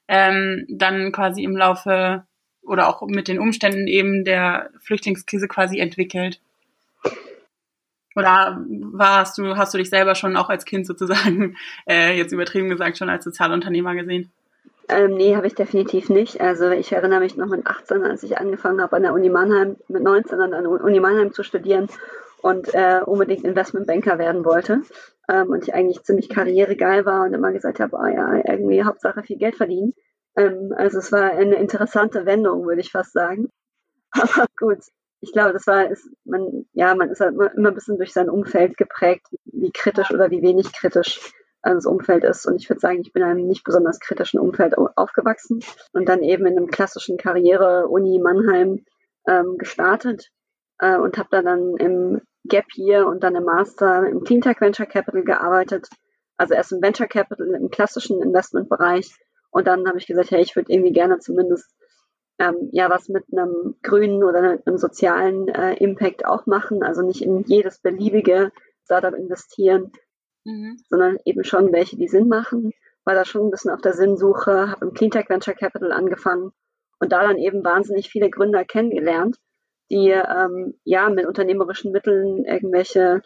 ähm, dann quasi im Laufe oder auch mit den Umständen eben der Flüchtlingskrise quasi entwickelt? Oder warst du, hast du dich selber schon auch als Kind sozusagen, <laughs> äh, jetzt übertrieben gesagt, schon als Sozialunternehmer gesehen? Ähm, nee, habe ich definitiv nicht. Also ich erinnere mich noch mit 18, als ich angefangen habe an der Uni Mannheim, mit 19 an der Uni Mannheim zu studieren und äh, unbedingt Investmentbanker werden wollte. Ähm, und ich eigentlich ziemlich karrieregeil war und immer gesagt habe, oh ja, irgendwie Hauptsache viel Geld verdienen. Ähm, also es war eine interessante Wendung, würde ich fast sagen. <laughs> Aber gut, ich glaube, das war, ist, man, ja, man ist halt immer, ein bisschen durch sein Umfeld geprägt, wie kritisch oder wie wenig kritisch das Umfeld ist. Und ich würde sagen, ich bin in einem nicht besonders kritischen Umfeld aufgewachsen und dann eben in einem klassischen Karriere-Uni Mannheim ähm, gestartet äh, und habe da dann im Gap Year und dann im Master im Cleantech Venture Capital gearbeitet. Also erst im Venture Capital, im klassischen Investmentbereich. Und dann habe ich gesagt, hey, ich würde irgendwie gerne zumindest ähm, ja was mit einem grünen oder einem sozialen äh, Impact auch machen. Also nicht in jedes beliebige Startup investieren, mhm. sondern eben schon welche, die Sinn machen. War da schon ein bisschen auf der Sinnsuche, habe im Cleantech Venture Capital angefangen und da dann eben wahnsinnig viele Gründer kennengelernt, die ähm, ja mit unternehmerischen Mitteln irgendwelche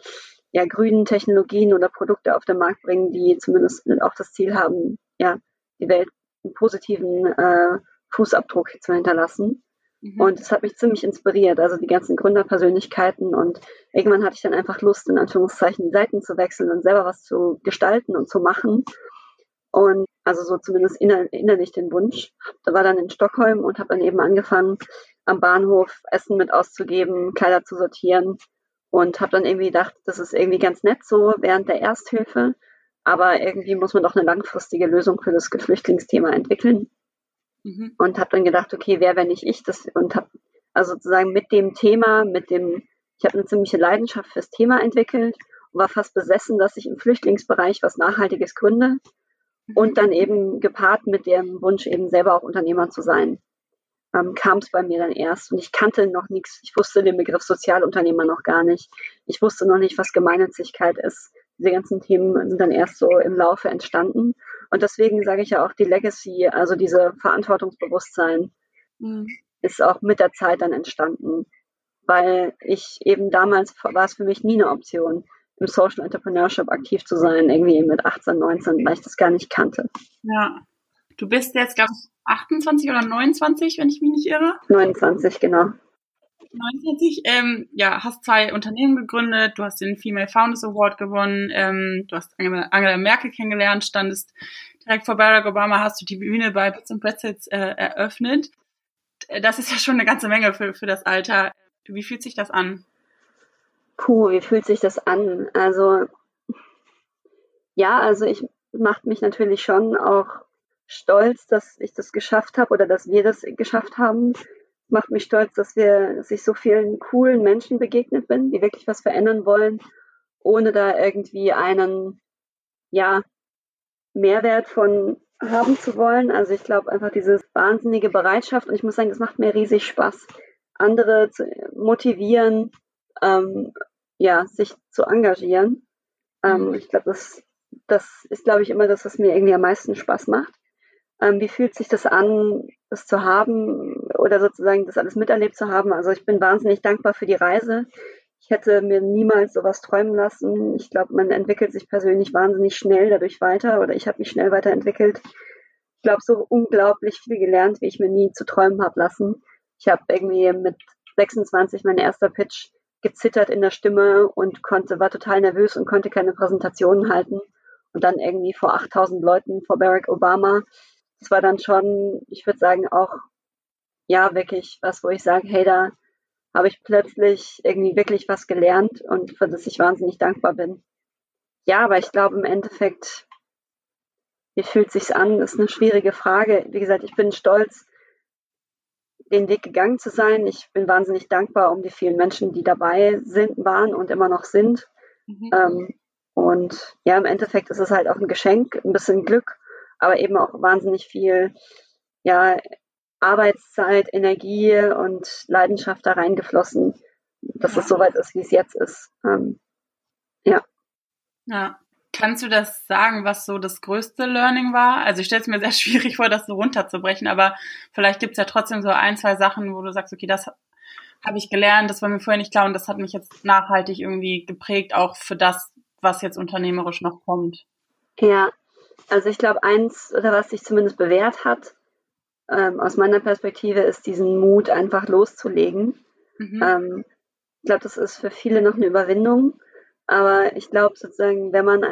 ja, grünen Technologien oder Produkte auf den Markt bringen, die zumindest auch das Ziel haben, ja, die Welt einen positiven äh, Fußabdruck zu hinterlassen. Mhm. Und das hat mich ziemlich inspiriert, also die ganzen Gründerpersönlichkeiten. Und irgendwann hatte ich dann einfach Lust, in Anführungszeichen die Seiten zu wechseln und selber was zu gestalten und zu machen. Und also so zumindest inner, innerlich den Wunsch. Da war dann in Stockholm und habe dann eben angefangen, am Bahnhof Essen mit auszugeben, Kleider zu sortieren und habe dann irgendwie gedacht, das ist irgendwie ganz nett so während der Ersthilfe, aber irgendwie muss man doch eine langfristige Lösung für das Flüchtlingsthema entwickeln. Mhm. Und habe dann gedacht, okay, wer, wenn nicht ich das und habe also sozusagen mit dem Thema, mit dem, ich habe eine ziemliche Leidenschaft fürs Thema entwickelt und war fast besessen, dass ich im Flüchtlingsbereich was Nachhaltiges gründe mhm. und dann eben gepaart mit dem Wunsch, eben selber auch Unternehmer zu sein, ähm, kam es bei mir dann erst. Und ich kannte noch nichts, ich wusste den Begriff Sozialunternehmer noch gar nicht. Ich wusste noch nicht, was Gemeinnützigkeit ist. Diese ganzen Themen sind dann erst so im Laufe entstanden. Und deswegen sage ich ja auch, die Legacy, also diese Verantwortungsbewusstsein, mhm. ist auch mit der Zeit dann entstanden. Weil ich eben damals war es für mich nie eine Option, im Social Entrepreneurship aktiv zu sein, irgendwie mit 18, 19, weil ich das gar nicht kannte. Ja. Du bist jetzt, glaube ich, 28 oder 29, wenn ich mich nicht irre. 29, genau. 29, ähm, ja, hast zwei Unternehmen gegründet, du hast den Female Founders Award gewonnen, ähm, du hast Angela Merkel kennengelernt, standest direkt vor Barack Obama, hast du die Bühne bei Bits and Pretzels äh, eröffnet. Das ist ja schon eine ganze Menge für, für das Alter. Wie fühlt sich das an? Puh, wie fühlt sich das an? Also, ja, also ich macht mich natürlich schon auch stolz, dass ich das geschafft habe oder dass wir das geschafft haben. Macht mich stolz, dass wir, dass ich so vielen coolen Menschen begegnet bin, die wirklich was verändern wollen, ohne da irgendwie einen, ja, Mehrwert von haben zu wollen. Also ich glaube einfach diese wahnsinnige Bereitschaft und ich muss sagen, das macht mir riesig Spaß, andere zu motivieren, ähm, ja, sich zu engagieren. Ähm, mhm. ich glaube, das, das ist, glaube ich, immer das, was mir irgendwie am meisten Spaß macht. Ähm, wie fühlt sich das an, das zu haben oder sozusagen das alles miterlebt zu haben? Also ich bin wahnsinnig dankbar für die Reise. Ich hätte mir niemals sowas träumen lassen. Ich glaube, man entwickelt sich persönlich wahnsinnig schnell dadurch weiter oder ich habe mich schnell weiterentwickelt. Ich glaube, so unglaublich viel gelernt, wie ich mir nie zu träumen habe lassen. Ich habe irgendwie mit 26 mein erster Pitch gezittert in der Stimme und konnte, war total nervös und konnte keine Präsentationen halten. Und dann irgendwie vor 8000 Leuten vor Barack Obama. Das war dann schon, ich würde sagen, auch, ja, wirklich was, wo ich sage, hey, da habe ich plötzlich irgendwie wirklich was gelernt und für das ich wahnsinnig dankbar bin. Ja, aber ich glaube im Endeffekt, wie fühlt sich's an? Das ist eine schwierige Frage. Wie gesagt, ich bin stolz, den Weg gegangen zu sein. Ich bin wahnsinnig dankbar um die vielen Menschen, die dabei sind, waren und immer noch sind. Mhm. Ähm, und ja, im Endeffekt ist es halt auch ein Geschenk, ein bisschen Glück, aber eben auch wahnsinnig viel ja, Arbeitszeit, Energie und Leidenschaft da reingeflossen, dass ja. es so weit ist, wie es jetzt ist. Ähm, ja. Ja. Kannst du das sagen, was so das größte Learning war? Also ich stelle es mir sehr <laughs> schwierig vor, das so runterzubrechen, aber vielleicht gibt es ja trotzdem so ein, zwei Sachen, wo du sagst, okay, das habe ich gelernt, das war mir vorher nicht klar und das hat mich jetzt nachhaltig irgendwie geprägt, auch für das, was jetzt unternehmerisch noch kommt. Ja, also ich glaube, eins oder was sich zumindest bewährt hat, ähm, aus meiner Perspektive, ist diesen Mut einfach loszulegen. Mhm. Ähm, ich glaube, das ist für viele noch eine Überwindung, aber ich glaube sozusagen, wenn man,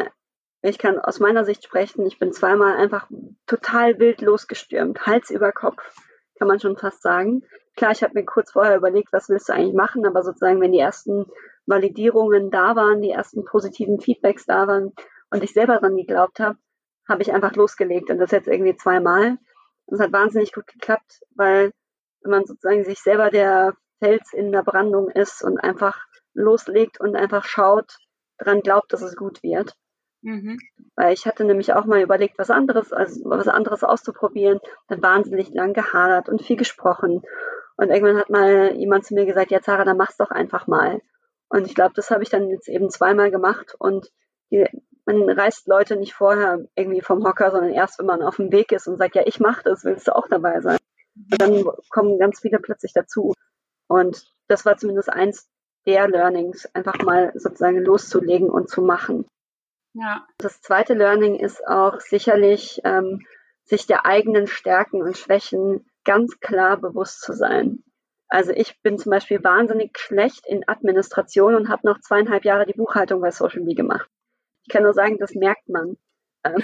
ich kann aus meiner Sicht sprechen, ich bin zweimal einfach total wild losgestürmt, Hals über Kopf, kann man schon fast sagen. Klar, ich habe mir kurz vorher überlegt, was willst du eigentlich machen, aber sozusagen, wenn die ersten Validierungen da waren, die ersten positiven Feedbacks da waren und ich selber dran geglaubt habe, habe ich einfach losgelegt und das jetzt irgendwie zweimal. Und es hat wahnsinnig gut geklappt, weil wenn man sozusagen sich selber der Fels in der Brandung ist und einfach loslegt und einfach schaut, dran glaubt, dass es gut wird. Mhm. Weil ich hatte nämlich auch mal überlegt, was anderes, also was anderes auszuprobieren, dann wahnsinnig lang gehadert und viel gesprochen. Und irgendwann hat mal jemand zu mir gesagt, ja Zara, dann mach's doch einfach mal. Und ich glaube, das habe ich dann jetzt eben zweimal gemacht und die, man reißt Leute nicht vorher irgendwie vom Hocker, sondern erst, wenn man auf dem Weg ist und sagt, ja, ich mache das, willst du auch dabei sein. Und dann kommen ganz viele plötzlich dazu. Und das war zumindest eins der Learnings, einfach mal sozusagen loszulegen und zu machen. Ja. Das zweite Learning ist auch sicherlich, ähm, sich der eigenen Stärken und Schwächen ganz klar bewusst zu sein. Also ich bin zum Beispiel wahnsinnig schlecht in Administration und habe noch zweieinhalb Jahre die Buchhaltung bei Social Media gemacht. Ich kann nur sagen, das merkt man. Ähm,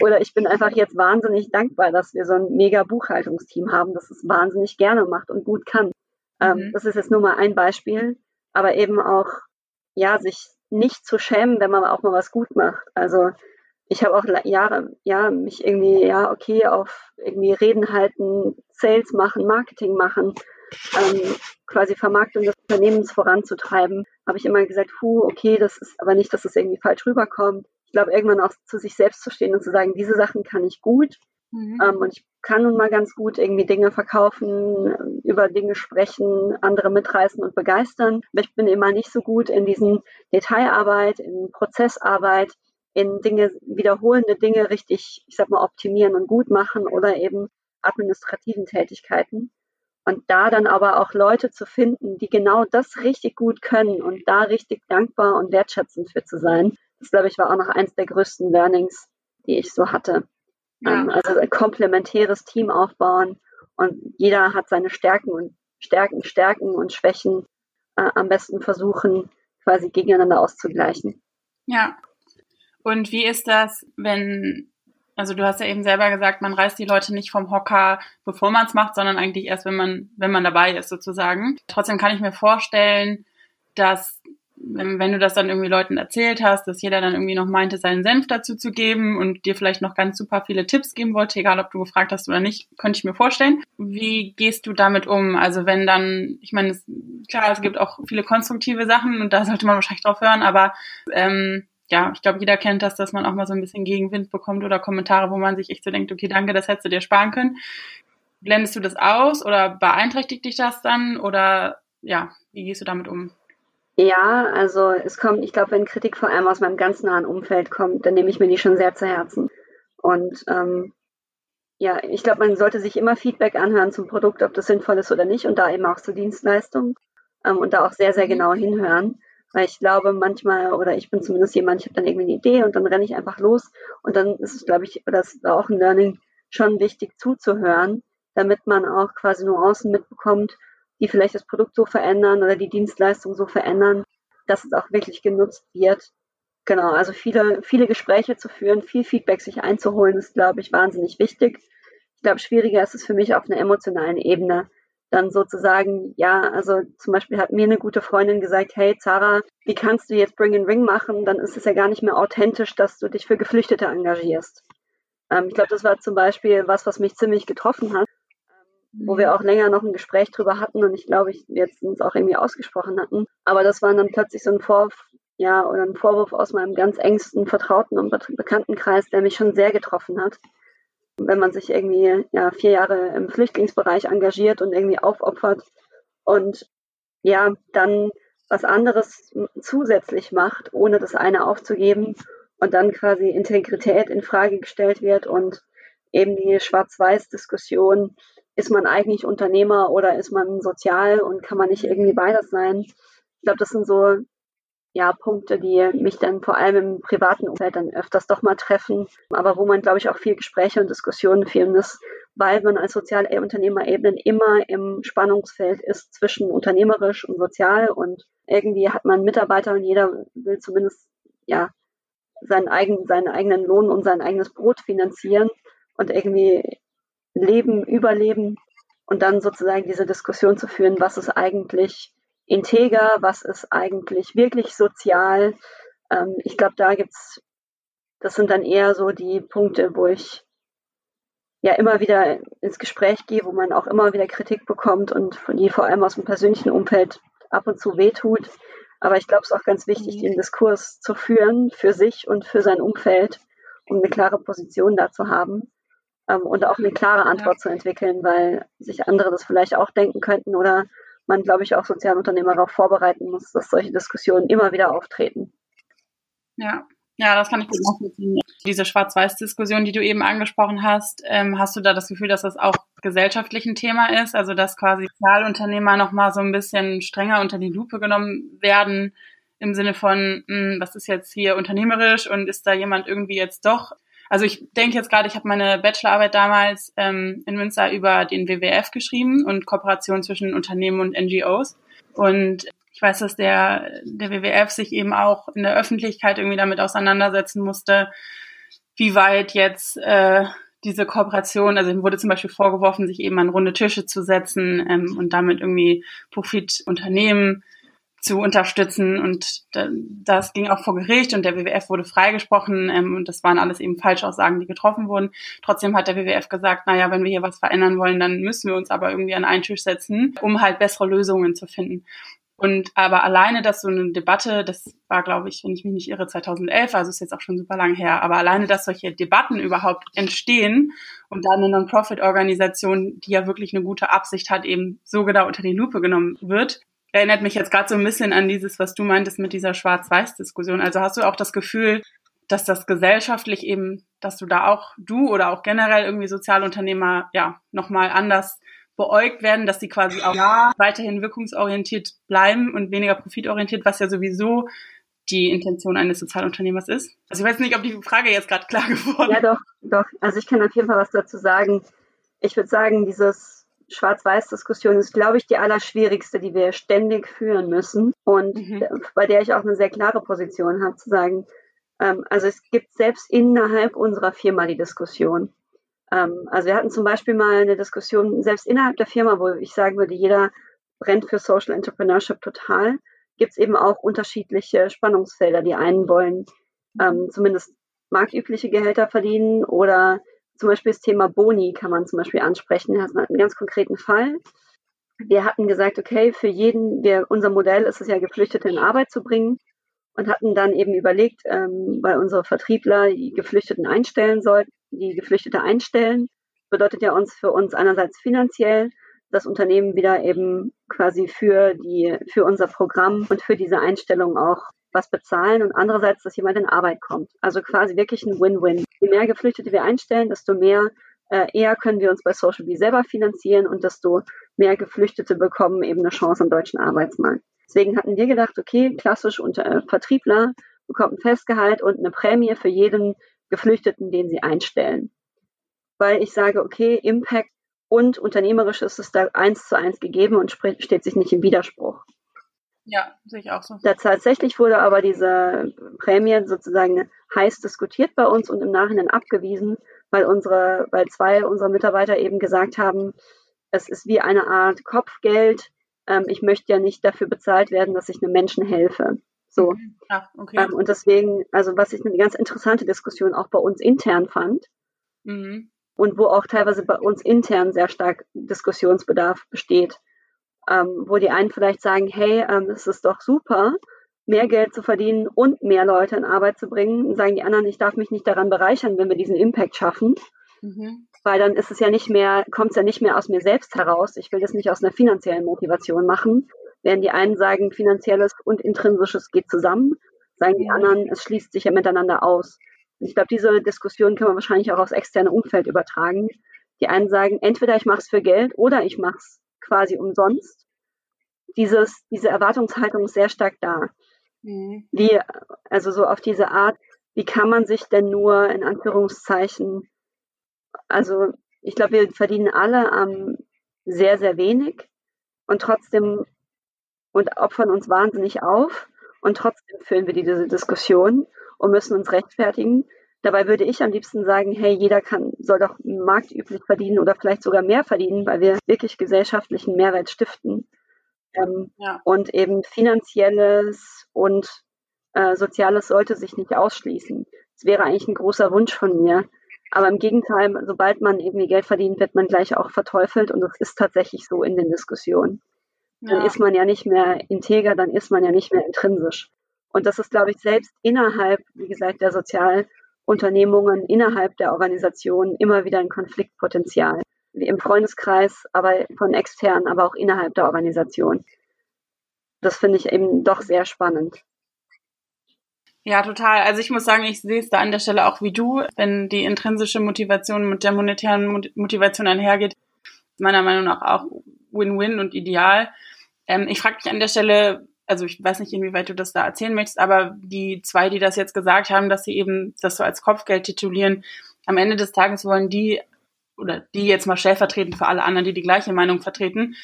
oder ich bin einfach jetzt wahnsinnig dankbar, dass wir so ein mega Buchhaltungsteam haben, das es wahnsinnig gerne macht und gut kann. Ähm, mhm. Das ist jetzt nur mal ein Beispiel, aber eben auch, ja, sich nicht zu schämen, wenn man auch mal was gut macht. Also ich habe auch Jahre, ja, mich irgendwie, ja, okay, auf irgendwie Reden halten, Sales machen, Marketing machen, ähm, quasi Vermarktung des Unternehmens voranzutreiben, habe ich immer gesagt, hu, okay, das ist aber nicht, dass es das irgendwie falsch rüberkommt. Ich glaube, irgendwann auch zu sich selbst zu stehen und zu sagen, diese Sachen kann ich gut. Mhm. Ähm, und ich kann nun mal ganz gut irgendwie Dinge verkaufen, über Dinge sprechen, andere mitreißen und begeistern. Aber ich bin immer nicht so gut in diesen Detailarbeit, in Prozessarbeit, in Dinge, wiederholende Dinge richtig, ich sag mal, optimieren und gut machen oder eben administrativen Tätigkeiten. Und da dann aber auch Leute zu finden, die genau das richtig gut können und da richtig dankbar und wertschätzend für zu sein, das glaube ich war auch noch eins der größten Learnings, die ich so hatte. Ja. Ähm, also ein komplementäres Team aufbauen und jeder hat seine Stärken und Stärken, Stärken und Schwächen äh, am besten versuchen, quasi gegeneinander auszugleichen. Ja. Und wie ist das, wenn also du hast ja eben selber gesagt, man reißt die Leute nicht vom Hocker, bevor man es macht, sondern eigentlich erst, wenn man, wenn man dabei ist sozusagen. Trotzdem kann ich mir vorstellen, dass wenn, du das dann irgendwie Leuten erzählt hast, dass jeder dann irgendwie noch meinte, seinen Senf dazu zu geben und dir vielleicht noch ganz super viele Tipps geben wollte, egal ob du gefragt hast oder nicht, könnte ich mir vorstellen. Wie gehst du damit um? Also wenn dann, ich meine, es, klar, es gibt auch viele konstruktive Sachen und da sollte man wahrscheinlich drauf hören, aber ähm, ja, ich glaube, jeder kennt das, dass man auch mal so ein bisschen Gegenwind bekommt oder Kommentare, wo man sich echt so denkt, okay, danke, das hättest du dir sparen können. Blendest du das aus oder beeinträchtigt dich das dann oder ja, wie gehst du damit um? Ja, also es kommt, ich glaube, wenn Kritik vor allem aus meinem ganz nahen Umfeld kommt, dann nehme ich mir die schon sehr zu Herzen. Und ähm, ja, ich glaube, man sollte sich immer Feedback anhören zum Produkt, ob das sinnvoll ist oder nicht und da eben auch zur Dienstleistung ähm, und da auch sehr, sehr mhm. genau hinhören. Weil ich glaube, manchmal, oder ich bin zumindest jemand, ich habe dann irgendwie eine Idee und dann renne ich einfach los und dann ist es, glaube ich, das war auch ein Learning, schon wichtig zuzuhören, damit man auch quasi nur außen mitbekommt, die vielleicht das Produkt so verändern oder die Dienstleistung so verändern, dass es auch wirklich genutzt wird. Genau, also viele, viele Gespräche zu führen, viel Feedback sich einzuholen, ist, glaube ich, wahnsinnig wichtig. Ich glaube, schwieriger ist es für mich auf einer emotionalen Ebene, dann sozusagen, ja, also zum Beispiel hat mir eine gute Freundin gesagt, hey Zara, wie kannst du jetzt Bring and Ring machen? Dann ist es ja gar nicht mehr authentisch, dass du dich für Geflüchtete engagierst. Ähm, ich glaube, das war zum Beispiel was, was mich ziemlich getroffen hat wo wir auch länger noch ein Gespräch drüber hatten und ich glaube, ich jetzt uns auch irgendwie ausgesprochen hatten. Aber das war dann plötzlich so ein Vorwurf, ja, oder ein Vorwurf aus meinem ganz engsten Vertrauten und Bekanntenkreis, der mich schon sehr getroffen hat. Wenn man sich irgendwie ja, vier Jahre im Flüchtlingsbereich engagiert und irgendwie aufopfert und ja, dann was anderes zusätzlich macht, ohne das eine aufzugeben und dann quasi Integrität in Frage gestellt wird und eben die Schwarz-Weiß-Diskussion ist man eigentlich Unternehmer oder ist man sozial und kann man nicht irgendwie beides sein? Ich glaube, das sind so ja, Punkte, die mich dann vor allem im privaten Umfeld dann öfters doch mal treffen, aber wo man, glaube ich, auch viel Gespräche und Diskussionen führen muss, weil man als Sozialunternehmer-Ebenen immer im Spannungsfeld ist zwischen unternehmerisch und sozial und irgendwie hat man Mitarbeiter und jeder will zumindest ja seinen eigenen, seinen eigenen Lohn und sein eigenes Brot finanzieren und irgendwie Leben, Überleben und dann sozusagen diese Diskussion zu führen, was ist eigentlich integer, was ist eigentlich wirklich sozial. Ähm, ich glaube, da gibt's, das sind dann eher so die Punkte, wo ich ja immer wieder ins Gespräch gehe, wo man auch immer wieder Kritik bekommt und die vor allem aus dem persönlichen Umfeld ab und zu wehtut. Aber ich glaube, es ist auch ganz wichtig, mhm. den Diskurs zu führen für sich und für sein Umfeld, um eine klare Position da zu haben ähm, und auch eine klare Antwort ja. zu entwickeln, weil sich andere das vielleicht auch denken könnten oder man, glaube ich, auch Sozialunternehmer darauf vorbereiten muss, dass solche Diskussionen immer wieder auftreten. Ja, ja, das kann ich gut nachvollziehen. Diese Schwarz-Weiß-Diskussion, die du eben angesprochen hast, ähm, hast du da das Gefühl, dass das auch gesellschaftlich ein Thema ist? Also, dass quasi Sozialunternehmer nochmal so ein bisschen strenger unter die Lupe genommen werden, im Sinne von, mh, hm, was ist jetzt hier unternehmerisch und ist da jemand irgendwie jetzt doch also ich denke jetzt gerade, ich habe meine Bachelorarbeit damals ähm, in Münster über den WWF geschrieben und Kooperation zwischen Unternehmen und NGOs. Und ich weiß, dass der, der WWF sich eben auch in der Öffentlichkeit irgendwie damit auseinandersetzen musste, wie weit jetzt äh, diese Kooperation, also ihm wurde zum Beispiel vorgeworfen, sich eben an runde Tische zu setzen ähm, und damit irgendwie Profitunternehmen zu unterstützen. Und das ging auch vor Gericht und der WWF wurde freigesprochen ähm, und das waren alles eben Falschaussagen, die getroffen wurden. Trotzdem hat der WWF gesagt, naja, wenn wir hier was verändern wollen, dann müssen wir uns aber irgendwie an einen Tisch setzen, um halt bessere Lösungen zu finden. Und aber alleine, dass so eine Debatte, das war, glaube ich, wenn ich mich nicht irre, 2011, also ist jetzt auch schon super lang her, aber alleine, dass solche Debatten überhaupt entstehen und dann eine Non-Profit-Organisation, die ja wirklich eine gute Absicht hat, eben so genau unter die Lupe genommen wird, erinnert mich jetzt gerade so ein bisschen an dieses, was du meintest mit dieser Schwarz-Weiß-Diskussion. Also hast du auch das Gefühl, dass das gesellschaftlich eben, dass du da auch, du oder auch generell irgendwie Sozialunternehmer, ja, nochmal anders beäugt werden, dass sie quasi auch ja. weiterhin wirkungsorientiert bleiben und weniger profitorientiert, was ja sowieso die Intention eines Sozialunternehmers ist. Also ich weiß nicht, ob die Frage jetzt gerade klar <laughs> geworden ist. Ja, doch, doch. Also ich kann auf jeden Fall was dazu sagen. Ich würde sagen, dieses Schwarz-Weiß-Diskussion ist, glaube ich, die allerschwierigste, die wir ständig führen müssen und mhm. bei der ich auch eine sehr klare Position habe, zu sagen, ähm, also es gibt selbst innerhalb unserer Firma die Diskussion. Ähm, also wir hatten zum Beispiel mal eine Diskussion, selbst innerhalb der Firma, wo ich sagen würde, jeder brennt für Social Entrepreneurship total. gibt es eben auch unterschiedliche Spannungsfelder. Die einen wollen ähm, zumindest marktübliche Gehälter verdienen oder zum Beispiel das Thema Boni kann man zum Beispiel ansprechen. Das ist einen ganz konkreten Fall. Wir hatten gesagt, okay, für jeden, wir, unser Modell ist es ja, Geflüchtete in Arbeit zu bringen und hatten dann eben überlegt, ähm, weil unsere Vertriebler die Geflüchteten einstellen sollten, die Geflüchtete einstellen, bedeutet ja uns für uns einerseits finanziell, das Unternehmen wieder eben quasi für die, für unser Programm und für diese Einstellung auch was bezahlen und andererseits, dass jemand in Arbeit kommt. Also quasi wirklich ein Win-Win. Je mehr Geflüchtete wir einstellen, desto mehr äh, eher können wir uns bei Social Bee selber finanzieren und desto mehr Geflüchtete bekommen eben eine Chance am deutschen Arbeitsmarkt. Deswegen hatten wir gedacht, okay, klassisch unter äh, Vertriebler bekommt ein Festgehalt und eine Prämie für jeden Geflüchteten, den sie einstellen. Weil ich sage, okay, Impact und unternehmerisch ist es da eins zu eins gegeben und steht sich nicht im Widerspruch. Ja, sehe ich auch so. Da tatsächlich wurde aber diese Prämie sozusagen heiß diskutiert bei uns und im Nachhinein abgewiesen, weil unsere, weil zwei unserer Mitarbeiter eben gesagt haben, es ist wie eine Art Kopfgeld. Ähm, ich möchte ja nicht dafür bezahlt werden, dass ich einem Menschen helfe. So. Ach, okay. Ähm, und deswegen, also was ich eine ganz interessante Diskussion auch bei uns intern fand mhm. und wo auch teilweise bei uns intern sehr stark Diskussionsbedarf besteht ähm, wo die einen vielleicht sagen, hey, ähm, es ist doch super, mehr Geld zu verdienen und mehr Leute in Arbeit zu bringen. Und sagen die anderen, ich darf mich nicht daran bereichern, wenn wir diesen Impact schaffen. Mhm. Weil dann ist es ja nicht mehr, kommt es ja nicht mehr aus mir selbst heraus. Ich will das nicht aus einer finanziellen Motivation machen. Während die einen sagen, finanzielles und intrinsisches geht zusammen, sagen die anderen, es schließt sich ja miteinander aus. Und ich glaube, diese Diskussion kann man wahrscheinlich auch aufs externe Umfeld übertragen. Die einen sagen, entweder ich mache es für Geld oder ich mache es quasi umsonst. Dieses, diese Erwartungshaltung ist sehr stark da. Mhm. Wie, also so auf diese Art, wie kann man sich denn nur in Anführungszeichen, also ich glaube, wir verdienen alle ähm, sehr, sehr wenig und trotzdem und opfern uns wahnsinnig auf und trotzdem führen wir diese Diskussion und müssen uns rechtfertigen. Dabei würde ich am liebsten sagen, hey, jeder kann, soll doch marktüblich verdienen oder vielleicht sogar mehr verdienen, weil wir wirklich gesellschaftlichen Mehrwert stiften. Ähm, ja. Und eben finanzielles und äh, soziales sollte sich nicht ausschließen. Das wäre eigentlich ein großer Wunsch von mir. Aber im Gegenteil, sobald man irgendwie Geld verdient, wird man gleich auch verteufelt und das ist tatsächlich so in den Diskussionen. Ja. Dann ist man ja nicht mehr integer, dann ist man ja nicht mehr intrinsisch. Und das ist, glaube ich, selbst innerhalb, wie gesagt, der Sozial- Unternehmungen innerhalb der Organisation immer wieder ein Konfliktpotenzial. Wie im Freundeskreis, aber von extern, aber auch innerhalb der Organisation. Das finde ich eben doch sehr spannend. Ja, total. Also ich muss sagen, ich sehe es da an der Stelle auch wie du, wenn die intrinsische Motivation mit der monetären Motivation einhergeht, meiner Meinung nach auch Win-Win und ideal. Ähm, ich frage mich an der Stelle, also ich weiß nicht, inwieweit du das da erzählen möchtest, aber die zwei, die das jetzt gesagt haben, dass sie eben das so als Kopfgeld titulieren, am Ende des Tages wollen die, oder die jetzt mal stellvertretend für alle anderen, die die gleiche Meinung vertreten,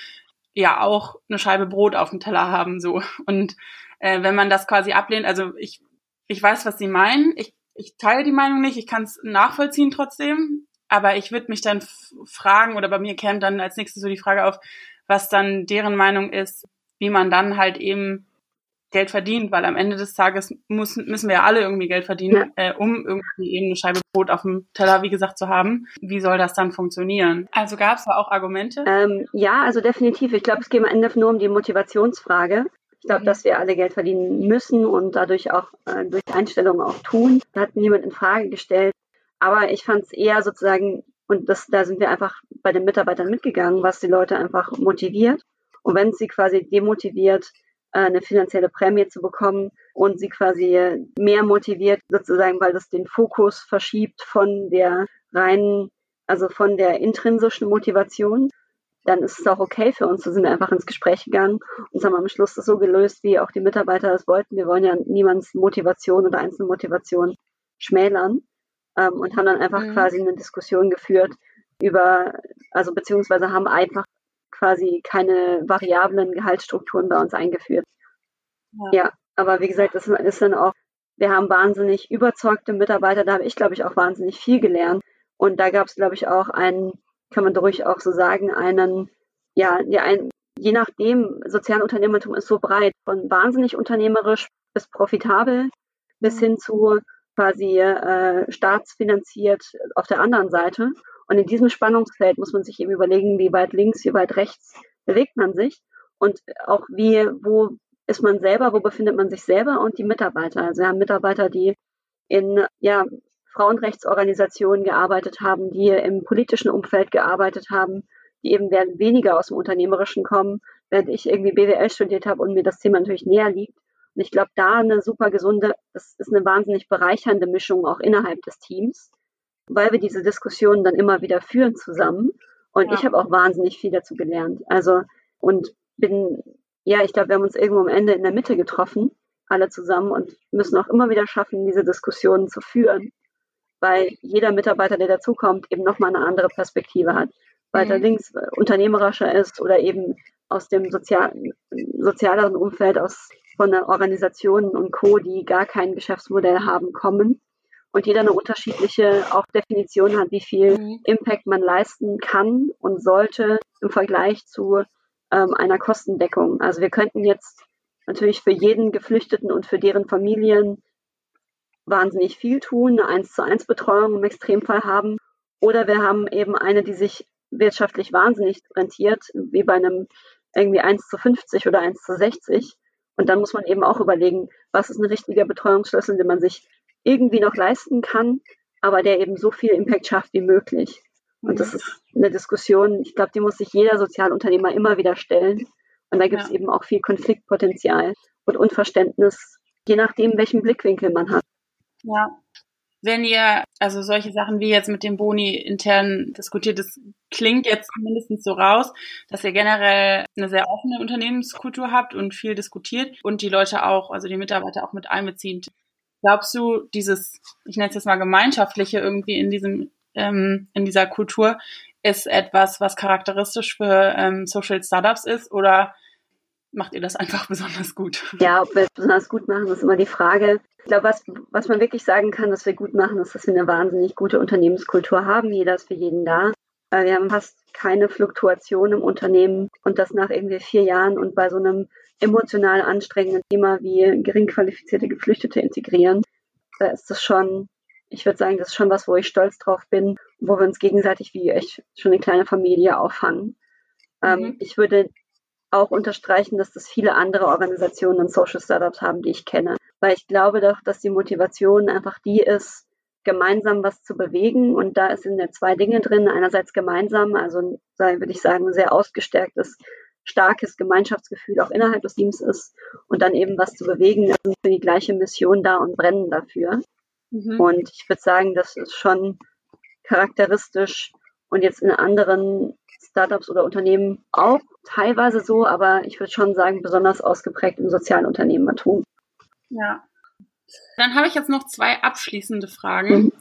ja auch eine Scheibe Brot auf dem Teller haben, so. Und äh, wenn man das quasi ablehnt, also ich, ich weiß, was sie meinen, ich, ich teile die Meinung nicht, ich kann es nachvollziehen trotzdem, aber ich würde mich dann fragen, oder bei mir käme dann als nächstes so die Frage auf, was dann deren Meinung ist, wie man dann halt eben Geld verdient, weil am Ende des Tages muss, müssen wir ja alle irgendwie Geld verdienen, ja. äh, um irgendwie eben eine Scheibe Brot auf dem Teller, wie gesagt, zu haben. Wie soll das dann funktionieren? Also gab es da auch Argumente? Ähm, ja, also definitiv. Ich glaube, es geht am Ende nur um die Motivationsfrage. Ich glaube, mhm. dass wir alle Geld verdienen müssen und dadurch auch äh, durch Einstellungen auch tun. Da hat niemand in Frage gestellt. Aber ich fand es eher sozusagen, und das, da sind wir einfach bei den Mitarbeitern mitgegangen, was die Leute einfach motiviert. Und wenn sie quasi demotiviert, äh, eine finanzielle Prämie zu bekommen und sie quasi mehr motiviert, sozusagen, weil das den Fokus verschiebt von der reinen, also von der intrinsischen Motivation, dann ist es auch okay für uns. Da sind wir einfach ins Gespräch gegangen und haben am Schluss das so gelöst, wie auch die Mitarbeiter das wollten. Wir wollen ja niemands Motivation oder Einzelmotivation schmälern ähm, und haben dann einfach mhm. quasi eine Diskussion geführt über, also beziehungsweise haben einfach quasi keine variablen Gehaltsstrukturen bei uns eingeführt. Ja, ja aber wie gesagt, das ist dann auch, wir haben wahnsinnig überzeugte Mitarbeiter, da habe ich, glaube ich, auch wahnsinnig viel gelernt. Und da gab es, glaube ich, auch einen, kann man durchaus auch so sagen, einen, ja, die ein, je nachdem, Sozialunternehmertum ist so breit, von wahnsinnig unternehmerisch bis profitabel bis hin zu quasi äh, staatsfinanziert auf der anderen Seite. Und in diesem Spannungsfeld muss man sich eben überlegen, wie weit links, wie weit rechts bewegt man sich und auch wie, wo ist man selber, wo befindet man sich selber und die Mitarbeiter. Also wir haben Mitarbeiter, die in ja, Frauenrechtsorganisationen gearbeitet haben, die im politischen Umfeld gearbeitet haben, die eben weniger aus dem Unternehmerischen kommen, während ich irgendwie BWL studiert habe und mir das Thema natürlich näher liegt. Und ich glaube, da eine super gesunde, das ist eine wahnsinnig bereichernde Mischung auch innerhalb des Teams, weil wir diese Diskussionen dann immer wieder führen zusammen. Und ja. ich habe auch wahnsinnig viel dazu gelernt. Also und bin, ja, ich glaube, wir haben uns irgendwo am Ende in der Mitte getroffen, alle zusammen und müssen auch immer wieder schaffen, diese Diskussionen zu führen, weil jeder Mitarbeiter, der dazukommt, eben nochmal eine andere Perspektive hat. Weiter mhm. links unternehmerischer ist oder eben aus dem sozial, sozialeren Umfeld, aus von Organisationen und Co., die gar kein Geschäftsmodell haben, kommen und jeder eine unterschiedliche auch Definition hat, wie viel mhm. Impact man leisten kann und sollte im Vergleich zu ähm, einer Kostendeckung. Also wir könnten jetzt natürlich für jeden Geflüchteten und für deren Familien wahnsinnig viel tun, eine 1 zu 1 Betreuung im Extremfall haben. Oder wir haben eben eine, die sich wirtschaftlich wahnsinnig rentiert, wie bei einem irgendwie 1 zu 50 oder 1 zu 60. Und dann muss man eben auch überlegen, was ist ein richtiger Betreuungsschlüssel, den man sich irgendwie noch leisten kann, aber der eben so viel Impact schafft wie möglich. Und das ist eine Diskussion, ich glaube, die muss sich jeder Sozialunternehmer immer wieder stellen. Und da gibt es ja. eben auch viel Konfliktpotenzial und Unverständnis, je nachdem, welchen Blickwinkel man hat. Ja. Wenn ihr, also solche Sachen wie jetzt mit dem Boni intern diskutiert, das klingt jetzt mindestens so raus, dass ihr generell eine sehr offene Unternehmenskultur habt und viel diskutiert und die Leute auch, also die Mitarbeiter auch mit einbezieht. Glaubst du, dieses, ich nenne es jetzt mal gemeinschaftliche irgendwie in diesem, ähm, in dieser Kultur ist etwas, was charakteristisch für ähm, Social Startups ist oder macht ihr das einfach <laughs> besonders gut? Ja, ob wir es besonders gut machen, ist immer die Frage. Ich glaube, was, was man wirklich sagen kann, was wir gut machen, ist, dass wir eine wahnsinnig gute Unternehmenskultur haben. Jeder ist für jeden da. Wir haben fast keine Fluktuation im Unternehmen und das nach irgendwie vier Jahren und bei so einem emotional anstrengenden Thema wie gering qualifizierte Geflüchtete integrieren, da ist das schon, ich würde sagen, das ist schon was, wo ich stolz drauf bin, wo wir uns gegenseitig wie echt schon eine kleine Familie auffangen. Ähm, mhm. Ich würde auch unterstreichen, dass das viele andere Organisationen und Social Startups haben, die ich kenne. Weil ich glaube doch, dass die Motivation einfach die ist, gemeinsam was zu bewegen. Und da sind ja zwei Dinge drin. Einerseits gemeinsam, also würde ich sagen, sehr ausgestärktes starkes Gemeinschaftsgefühl auch innerhalb des Teams ist und dann eben was zu bewegen, sind für die gleiche Mission da und brennen dafür. Mhm. Und ich würde sagen, das ist schon charakteristisch und jetzt in anderen Startups oder Unternehmen auch teilweise so, aber ich würde schon sagen, besonders ausgeprägt im sozialen Unternehmertum. Ja. Dann habe ich jetzt noch zwei abschließende Fragen. Mhm.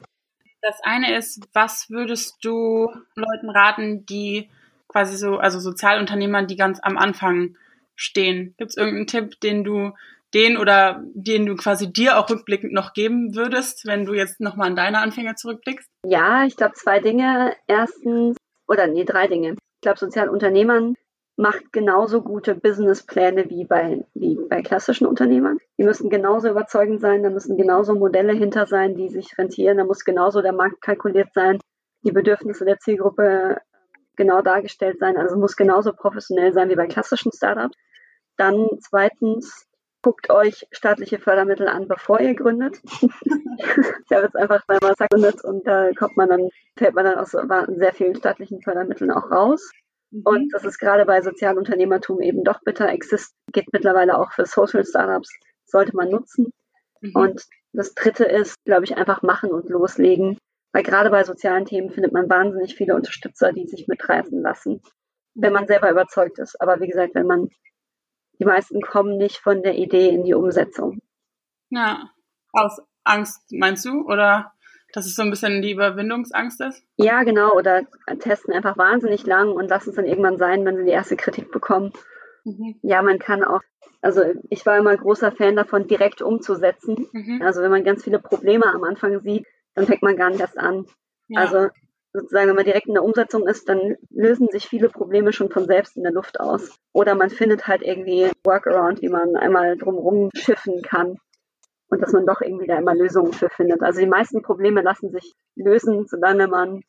Das eine ist, was würdest du Leuten raten, die quasi so, also Sozialunternehmern, die ganz am Anfang stehen. Gibt es irgendeinen Tipp, den du den oder den du quasi dir auch rückblickend noch geben würdest, wenn du jetzt nochmal an deine Anfänger zurückblickst? Ja, ich glaube zwei Dinge. Erstens, oder nee, drei Dinge. Ich glaube, Sozialunternehmern macht genauso gute Businesspläne wie bei, wie bei klassischen Unternehmern. Die müssen genauso überzeugend sein, da müssen genauso Modelle hinter sein, die sich rentieren, da muss genauso der Markt kalkuliert sein, die Bedürfnisse der Zielgruppe genau dargestellt sein. Also muss genauso professionell sein wie bei klassischen Startups. Dann zweitens, guckt euch staatliche Fördermittel an, bevor ihr gründet. ich habe jetzt einfach mal was gegründet und da kommt man dann, fällt man dann aus sehr vielen staatlichen Fördermitteln auch raus. Mhm. Und das ist gerade bei Sozialunternehmertum eben doch bitter. Exist geht mittlerweile auch für Social Startups, sollte man nutzen. Mhm. Und das dritte ist, glaube ich, einfach machen und loslegen. Weil gerade bei sozialen Themen findet man wahnsinnig viele Unterstützer, die sich mitreißen lassen, wenn man selber überzeugt ist. Aber wie gesagt, wenn man, die meisten kommen nicht von der Idee in die Umsetzung. Ja, aus Angst meinst du? Oder dass es so ein bisschen die Überwindungsangst ist? Ja, genau. Oder testen einfach wahnsinnig lang und lassen es dann irgendwann sein, wenn sie die erste Kritik bekommen. Mhm. Ja, man kann auch, also ich war immer großer Fan davon, direkt umzusetzen. Mhm. Also wenn man ganz viele Probleme am Anfang sieht, dann fängt man gar nicht erst an. Ja. Also sozusagen, wenn man direkt in der Umsetzung ist, dann lösen sich viele Probleme schon von selbst in der Luft aus. Oder man findet halt irgendwie Workaround, wie man einmal drumherum schiffen kann und dass man doch irgendwie da immer Lösungen für findet. Also die meisten Probleme lassen sich lösen, solange man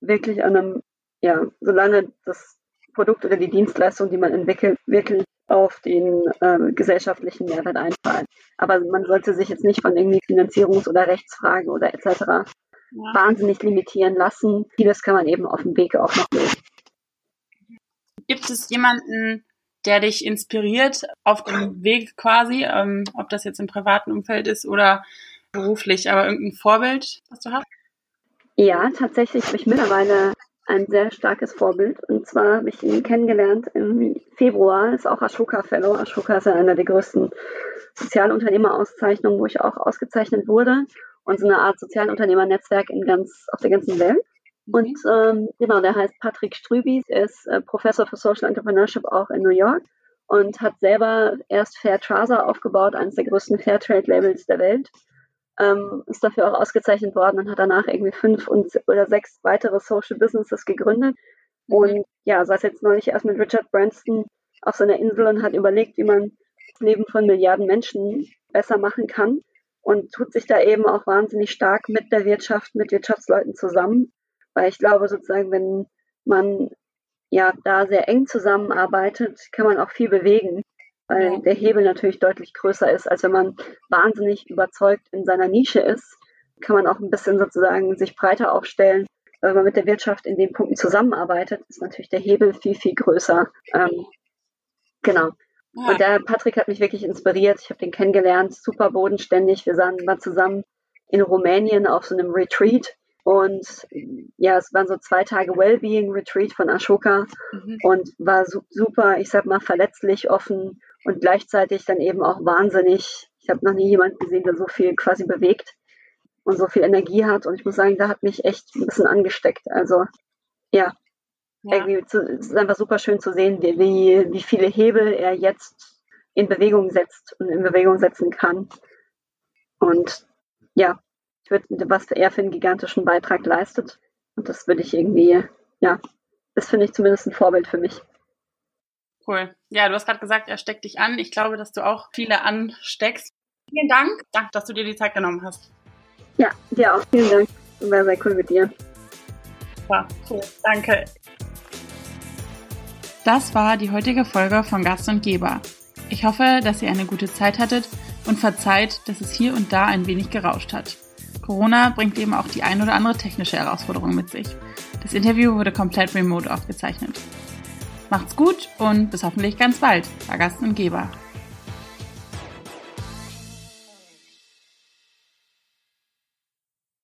wirklich an einem, ja, solange das Produkt oder die Dienstleistung, die man entwickelt, wirklich auf den äh, gesellschaftlichen Mehrwert einzahlt. Aber man sollte sich jetzt nicht von irgendwie Finanzierungs- oder Rechtsfragen oder etc. Ja. wahnsinnig limitieren lassen. Vieles kann man eben auf dem Weg auch noch lösen. Gibt es jemanden, der dich inspiriert auf dem Weg quasi, ähm, ob das jetzt im privaten Umfeld ist oder beruflich, aber irgendein Vorbild, was du hast? Ja, tatsächlich habe ich mittlerweile ein sehr starkes Vorbild. Und zwar habe ich ihn kennengelernt im Februar, ist auch Ashoka Fellow. Ashoka ist ja einer der größten Sozialunternehmerauszeichnungen, wo ich auch ausgezeichnet wurde. Und so eine Art Sozialunternehmernetzwerk in ganz, auf der ganzen Welt. Mhm. Und ähm, genau, der heißt Patrick Strübis, er ist äh, Professor für Social Entrepreneurship auch in New York und hat selber erst Fair Trouser aufgebaut, eines der größten Fairtrade-Labels der Welt. Ähm, ist dafür auch ausgezeichnet worden und hat danach irgendwie fünf und, oder sechs weitere Social Businesses gegründet. Mhm. Und ja, saß jetzt neulich erst mit Richard Branston auf seiner Insel und hat überlegt, wie man das Leben von Milliarden Menschen besser machen kann und tut sich da eben auch wahnsinnig stark mit der Wirtschaft, mit Wirtschaftsleuten zusammen weil ich glaube sozusagen, wenn man ja da sehr eng zusammenarbeitet, kann man auch viel bewegen, weil der Hebel natürlich deutlich größer ist, als wenn man wahnsinnig überzeugt in seiner Nische ist, kann man auch ein bisschen sozusagen sich breiter aufstellen. Wenn man mit der Wirtschaft in den Punkten zusammenarbeitet, ist natürlich der Hebel viel, viel größer. Ähm, genau. Ja. Und der Patrick hat mich wirklich inspiriert. Ich habe den kennengelernt, super bodenständig. Wir sahen mal zusammen in Rumänien auf so einem Retreat und ja, es waren so zwei Tage Wellbeing Retreat von Ashoka mhm. und war su super, ich sag mal, verletzlich, offen und gleichzeitig dann eben auch wahnsinnig. Ich habe noch nie jemanden gesehen, der so viel quasi bewegt und so viel Energie hat. Und ich muss sagen, da hat mich echt ein bisschen angesteckt. Also ja, ja. irgendwie zu, es ist einfach super schön zu sehen, wie, wie, wie viele Hebel er jetzt in Bewegung setzt und in Bewegung setzen kann. Und ja, was er für einen gigantischen Beitrag leistet. Und das würde ich irgendwie, ja, das finde ich zumindest ein Vorbild für mich. Cool. Ja, du hast gerade gesagt, er steckt dich an. Ich glaube, dass du auch viele ansteckst. Vielen Dank. Danke, dass du dir die Zeit genommen hast. Ja, dir auch. Vielen Dank. War sehr cool mit dir. Ja, cool. Danke. Das war die heutige Folge von Gast und Geber. Ich hoffe, dass ihr eine gute Zeit hattet und verzeiht, dass es hier und da ein wenig gerauscht hat. Corona bringt eben auch die ein oder andere technische Herausforderung mit sich. Das Interview wurde komplett remote aufgezeichnet. Macht's gut und bis hoffentlich ganz bald, bei Gast und Geber.